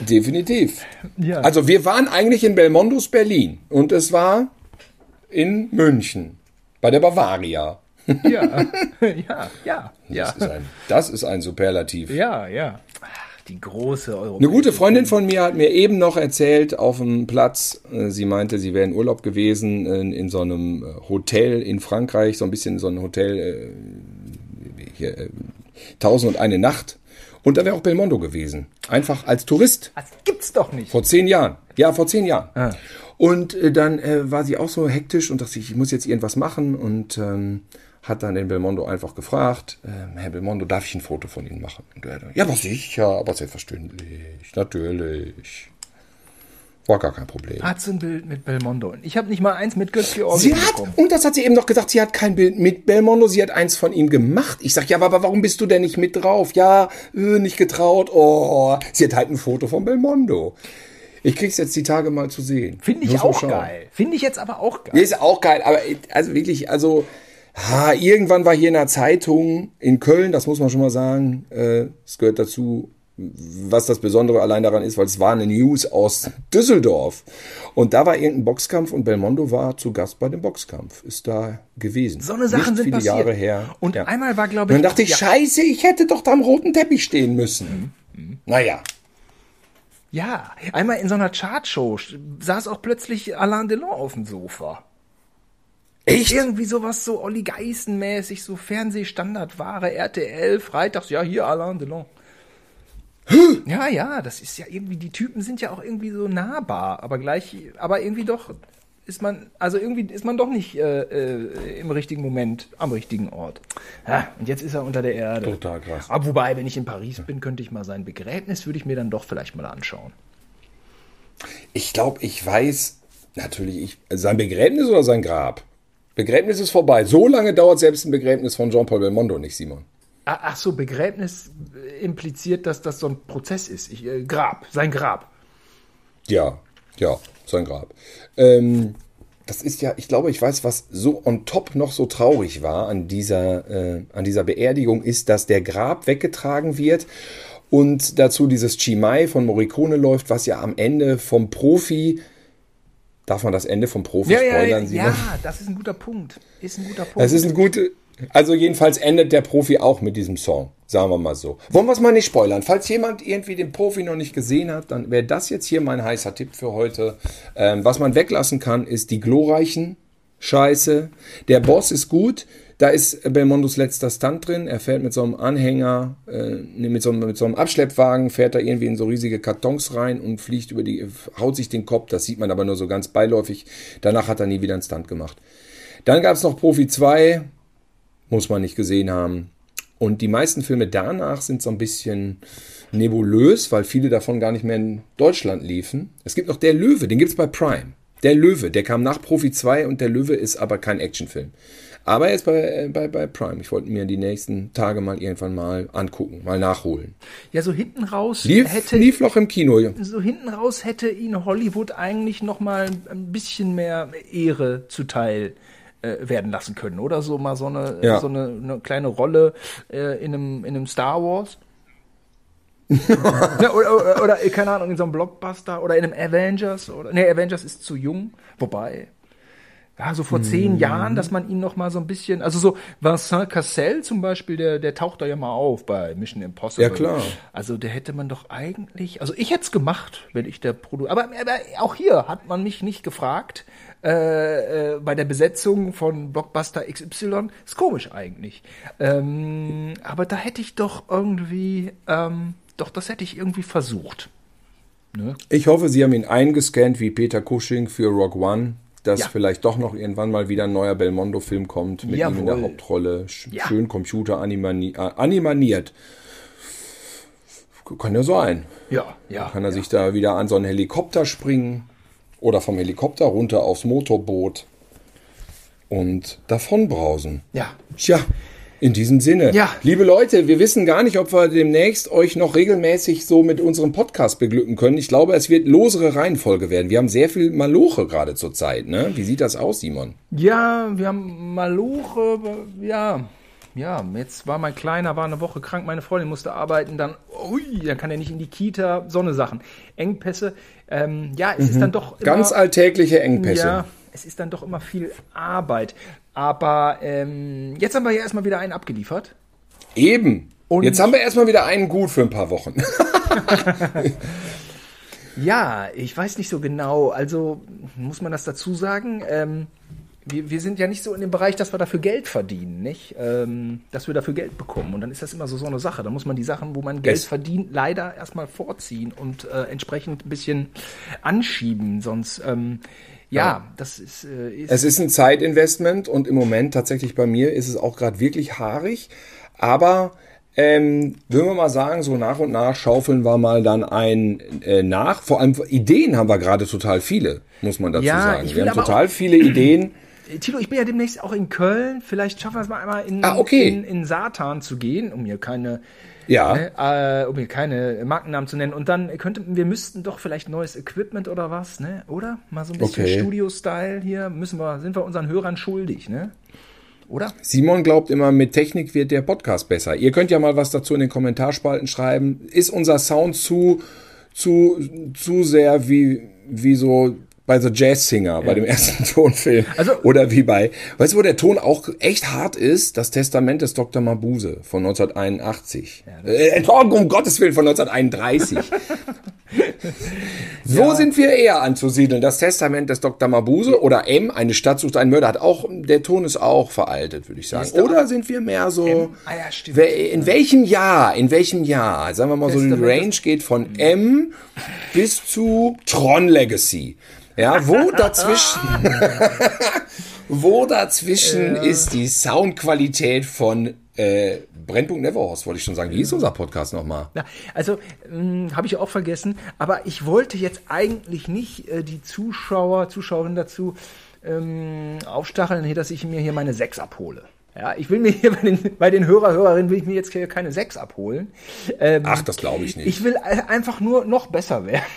Definitiv. Ja. Also wir waren eigentlich in Belmondos Berlin und es war in München bei der Bavaria. ja, ja, <laughs> ja, ja, Das, ist ein, das ist ein Superlativ. ja, ja. Die große Euro. Eine gute Freundin von mir hat mir eben noch erzählt auf dem Platz, äh, sie meinte, sie wäre in Urlaub gewesen in, in so einem äh, Hotel in Frankreich, so ein bisschen so ein Hotel, äh, hier, Tausend und eine Nacht. Und da wäre auch Belmondo gewesen. Einfach als Tourist. Das gibt's doch nicht. Vor zehn Jahren. Ja, vor zehn Jahren. Ah. Und äh, dann äh, war sie auch so hektisch und dachte ich muss jetzt irgendwas machen und ähm, hat dann den Belmondo einfach gefragt, ähm, Herr Belmondo, darf ich ein Foto von Ihnen machen? Und er, ja, aber sicher, aber selbstverständlich, natürlich. War gar kein Problem. Hat so ein Bild mit Belmondo. Und ich habe nicht mal eins mit Götz Georgi Sie hat, bekommen. und das hat sie eben noch gesagt, sie hat kein Bild mit Belmondo, sie hat eins von ihm gemacht. Ich sag, ja, aber warum bist du denn nicht mit drauf? Ja, äh, nicht getraut. Oh, sie hat halt ein Foto von Belmondo. Ich krieg's jetzt die Tage mal zu sehen. Finde ich man auch geil. Finde ich jetzt aber auch geil. Ist auch geil, aber also wirklich, also ha, irgendwann war hier in der Zeitung in Köln, das muss man schon mal sagen, äh, es gehört dazu, was das Besondere allein daran ist, weil es war eine News aus Düsseldorf. Und da war irgendein Boxkampf und Belmondo war zu Gast bei dem Boxkampf. Ist da gewesen. So eine Sachen Nicht sind viele passiert. Jahre her. Und Ja. einmal war, glaube Und ich. dann dachte ich, ja, scheiße, ich hätte doch da am roten Teppich stehen müssen. Mhm. Naja. ja, einmal in so einer Chartshow saß auch plötzlich Alain Delon auf dem Sofa. Echt? Irgendwie sowas so Olli Geißen-mäßig, so Fernsehstandardware, RTL, freitags, ja, hier Alain Delon. Ja, ja, das ist ja irgendwie, die Typen sind ja auch irgendwie so nahbar, aber gleich, aber irgendwie doch ist man, also irgendwie ist man doch nicht äh, äh, im richtigen Moment am richtigen Ort. Ja, und jetzt ist er unter der Erde. Total krass. Aber wobei, wenn ich in Paris bin, könnte ich mal sein Begräbnis, würde ich mir dann doch vielleicht mal anschauen. Ich glaube, ich weiß natürlich, ich, sein Begräbnis oder sein Grab? Begräbnis ist vorbei. So lange dauert selbst ein Begräbnis von Jean-Paul Belmondo nicht, Simon. Ah, Ach so, Begräbnis äh, impliziert, dass das so ein Prozess ist. Ich, äh, Grab, sein Grab. Ja, ja, sein Grab. Ähm, das ist ja, ich glaube, ich weiß, was so on top noch so traurig war an dieser, äh, an dieser Beerdigung, ist, dass der Grab weggetragen wird und dazu dieses Chimay von Morricone läuft, was ja am Ende vom Profi, darf man das Ende vom Profi Ja, ja, ja, spoilern, Simon? ja, das ist ein guter Punkt. Ist ein guter Punkt. Das ist ein guter. Also jedenfalls endet der Profi auch mit diesem Song, sagen wir mal so. Wollen wir es mal nicht spoilern? Falls jemand irgendwie den Profi noch nicht gesehen hat, dann wäre das jetzt hier mein heißer Tipp für heute. Ähm, was man weglassen kann, ist die glorreichen Scheiße. Der Boss ist gut. Da ist Belmondos letzter Stunt drin. Er fährt mit so einem Anhänger, äh, mit, so einem, mit so einem Abschleppwagen, fährt da irgendwie in so riesige Kartons rein und fliegt über die, haut sich den Kopf. Das sieht man aber nur so ganz beiläufig. Danach hat er nie wieder einen Stunt gemacht. Dann gab es noch Profi 2, muss man nicht gesehen haben. Und die meisten Filme danach sind so ein bisschen nebulös, weil viele davon gar nicht mehr in Deutschland liefen. Es gibt noch Der Löwe, den gibt es bei Prime. Der Löwe, der kam nach Profi 2 und Der Löwe ist aber kein Actionfilm. Aber er ist bei, äh, bei, bei Prime. Ich wollte mir die nächsten Tage mal irgendwann mal angucken, mal nachholen. ja, so hinten raus Lief, hätte lief noch im Kino. so hinten raus hätte ihn Hollywood eigentlich noch mal ein bisschen mehr Ehre zuteil äh, werden lassen können, oder so mal so eine Ja. so eine, eine kleine Rolle äh, in einem in einem Star Wars. <laughs> ja, oder, oder, oder, keine Ahnung, in so einem Blockbuster oder in einem Avengers oder nee, Avengers ist zu jung, wobei ja, so vor zehn Jahren, dass man ihn noch mal so ein bisschen, also so Vincent Cassel zum Beispiel, der, der taucht da ja mal auf bei Mission Impossible. Ja, klar. Also der hätte man doch eigentlich, also ich hätte es gemacht, wenn ich der Produ, aber, aber auch hier hat man mich nicht gefragt äh, äh, bei der Besetzung von Blockbuster XY. Ist komisch eigentlich. Ähm, aber da hätte ich doch irgendwie, ähm, doch das hätte ich irgendwie versucht. Ne? Ich hoffe, Sie haben ihn eingescannt wie Peter Cushing für Rock One. Dass Ja. vielleicht doch noch irgendwann mal wieder ein neuer Belmondo-Film kommt mit ihm in der Jawohl. Hauptrolle. Ja. Schön computeranimani- äh, animaniert. Kann ja sein. Ja, ja. Kann er sich da wieder an so einen Helikopter springen oder vom Helikopter runter aufs Motorboot und davonbrausen. Ja. Tja, in diesem Sinne. Ja. Liebe Leute, wir wissen gar nicht, ob wir demnächst euch noch regelmäßig so mit unserem Podcast beglücken können. Ich glaube, es wird losere Reihenfolge werden. Wir haben sehr viel Maloche gerade zur Zeit. Ne? Wie sieht das aus, Simon? Ja, wir haben Maloche, ja. Ja, jetzt war mein Kleiner, war eine Woche krank, meine Freundin musste arbeiten, dann, ui, dann kann er nicht in die Kita, so eine Sachen. Engpässe, ähm, ja, es ist dann doch immer, Ganz alltägliche Engpässe. Ja, es ist dann doch immer viel Arbeit. Aber ähm, jetzt haben wir ja erstmal wieder einen abgeliefert. Eben. Und- Jetzt haben wir erstmal wieder einen gut für ein paar Wochen. <laughs> Ja, ich weiß nicht so genau. Also muss man das dazu sagen. Ähm, wir, wir sind ja nicht so in dem Bereich, dass wir dafür Geld verdienen, nicht? Ähm, dass wir dafür Geld bekommen. Und dann ist das immer so, so eine Sache. Da muss man die Sachen, wo man Geld Es- verdient, leider erstmal vorziehen und äh, entsprechend ein bisschen anschieben. Sonst, ähm, ja, das ist, äh, ist Es ist ein Zeitinvestment und im Moment tatsächlich bei mir ist es auch gerade wirklich haarig. Aber ähm, würden wir mal sagen, so nach und nach schaufeln wir mal dann ein äh, nach. Vor allem Ideen haben wir gerade total viele, muss man dazu Ja, sagen. Wir haben total viele Ideen. Tilo, ich bin ja demnächst auch in Köln. Vielleicht schaffen wir es mal einmal in, Ah, okay. in, in Satan zu gehen, um hier keine, Ja. ne, äh, um hier keine Markennamen zu nennen. Und dann könnte, wir müssten doch vielleicht neues Equipment oder was, ne? Oder? Mal so ein bisschen Okay. Studio-Style hier. Müssen wir, sind wir unseren Hörern schuldig, ne? Oder? Simon glaubt immer, mit Technik wird der Podcast besser. Ihr könnt ja mal was dazu in den Kommentarspalten schreiben. Ist unser Sound zu, zu, zu sehr wie, wie so bei The Jazz Singer, bei dem ersten <laughs> Tonfilm? Also- Oder wie bei, weißt du, wo der Ton auch echt hart ist? Das Testament des Dr. Mabuse von 1981. äh, Entschuldigung, um Gottes Willen, von 1931. So <laughs> sind wir eher anzusiedeln. Das Testament des Dr. Mabuse oder M, eine Stadt sucht einen Mörder, hat auch, der Ton ist auch veraltet, würde ich sagen. Oder sind wir mehr so, Ah ja, in welchem Jahr, in welchem Jahr, sagen wir mal so, die Testament Range geht von M bis zu Tron Legacy. Ja, wo <laughs> dazwischen, <laughs> wo dazwischen ist die Soundqualität von äh, Brennpunkt Neverhorst, wollte ich schon sagen. Wie hieß unser Podcast nochmal? Ja, also habe ich auch vergessen, aber ich wollte jetzt eigentlich nicht äh, die Zuschauer, Zuschauerinnen dazu ähm, aufstacheln, dass ich mir hier meine Sechs abhole. Ja, ich will mir hier bei den, bei den Hörer, Hörerinnen will ich mir jetzt hier keine Sechs abholen. Ähm, Ach, das glaube ich nicht. ich will ein- einfach nur noch besser werden. <laughs>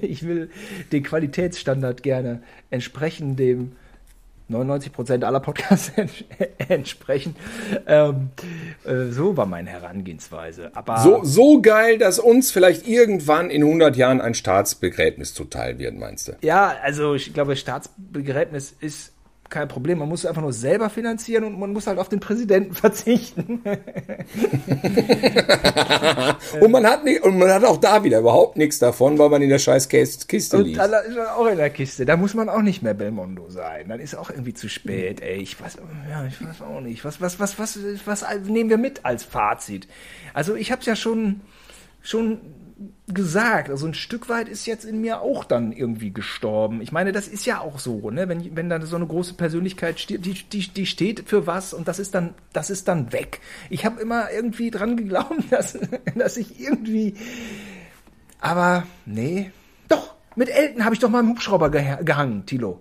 Ich will den Qualitätsstandard gerne entsprechen dem 99% aller Podcasts <laughs> ents- entsprechen. Ähm, äh, so war meine Herangehensweise. Aber So, so geil, dass uns vielleicht irgendwann in 100 Jahren ein Staatsbegräbnis zuteil wird, meinst du? Ja, also ich glaube, Staatsbegräbnis ist kein Problem. Man muss es einfach nur selber finanzieren und man muss halt auf den Präsidenten <laughs> verzichten. <laughs> Und man hat nicht, und man hat auch da wieder überhaupt nichts davon, weil man in der scheiß Kiste liegt. dann ist er auch in der Kiste. Da muss man auch nicht mehr Belmondo sein. Dann ist auch irgendwie zu spät. Ey, ich weiß, ja, ich weiß auch nicht. Was, was, was, was, was nehmen wir mit als Fazit? Also ich habe es ja schon, schon gesagt. Also ein Stück weit ist jetzt in mir auch dann irgendwie gestorben. Ich meine, das ist ja auch so, ne? Wenn, wenn da so eine große Persönlichkeit steht, die, die, die steht für was und das ist dann, das ist dann weg. Ich habe immer irgendwie dran geglaubt, <laughs> dass, dass ich irgendwie aber nee. Doch, mit Elton habe ich doch mal im Hubschrauber geha- gehangen, Tilo.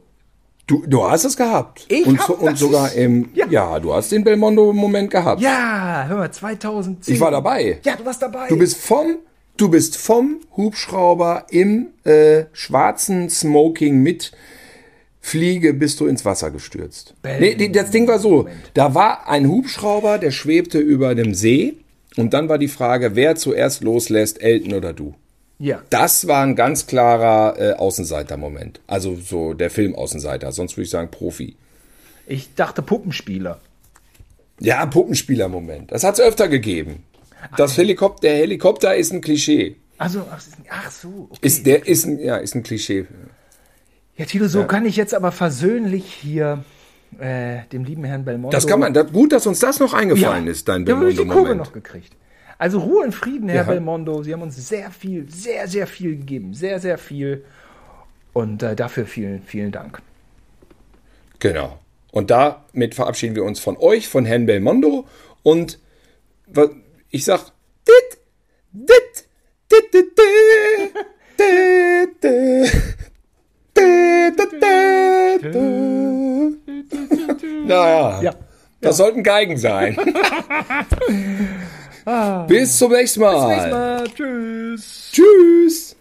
Du, du hast es gehabt. Ich und, hab so, und sogar im, Ja. ja. du hast den Belmondo-Moment gehabt. Ja, hör mal, 2010. Ich war dabei. Ja, du warst dabei. Du bist vom, du bist vom Hubschrauber im äh, schwarzen Smoking mit Fliege bist du ins Wasser gestürzt. Nee, das Ding war so, da war ein Hubschrauber, der schwebte über dem See und dann war die Frage, wer zuerst loslässt, Elton oder du. Ja. Das war ein ganz klarer äh, Außenseiter-Moment. Also so der Film-Außenseiter. Sonst würde ich sagen Profi. Ich dachte Puppenspieler. Ja, Puppenspieler-Moment. Das hat es öfter gegeben. Das Helikopter, der Helikopter ist ein Klischee. Also, ach, ach so, okay. Ist der ist ein, ja ist ein Klischee. ja, Tilo, so kann ich jetzt aber versöhnlich hier äh, dem lieben Herrn Belmondo. Das kann man. Das, gut, dass uns das noch eingefallen ist, dein Da habe ich die Kurve noch gekriegt. Also Ruhe und Frieden, Herr Ja. Belmondo. Sie haben uns sehr viel, sehr, sehr viel gegeben. Sehr, sehr viel. Und äh, dafür vielen, vielen Dank. Genau. Und damit verabschieden wir uns von euch, von Herrn Belmondo. Und ich sag, dit, dit, dit, dit, dit, dit, dit, dit. Naja, Ja. das sollten Geigen sein. <laughs> Bis zum nächsten Mal. Mal. Tschüss. Tschüss.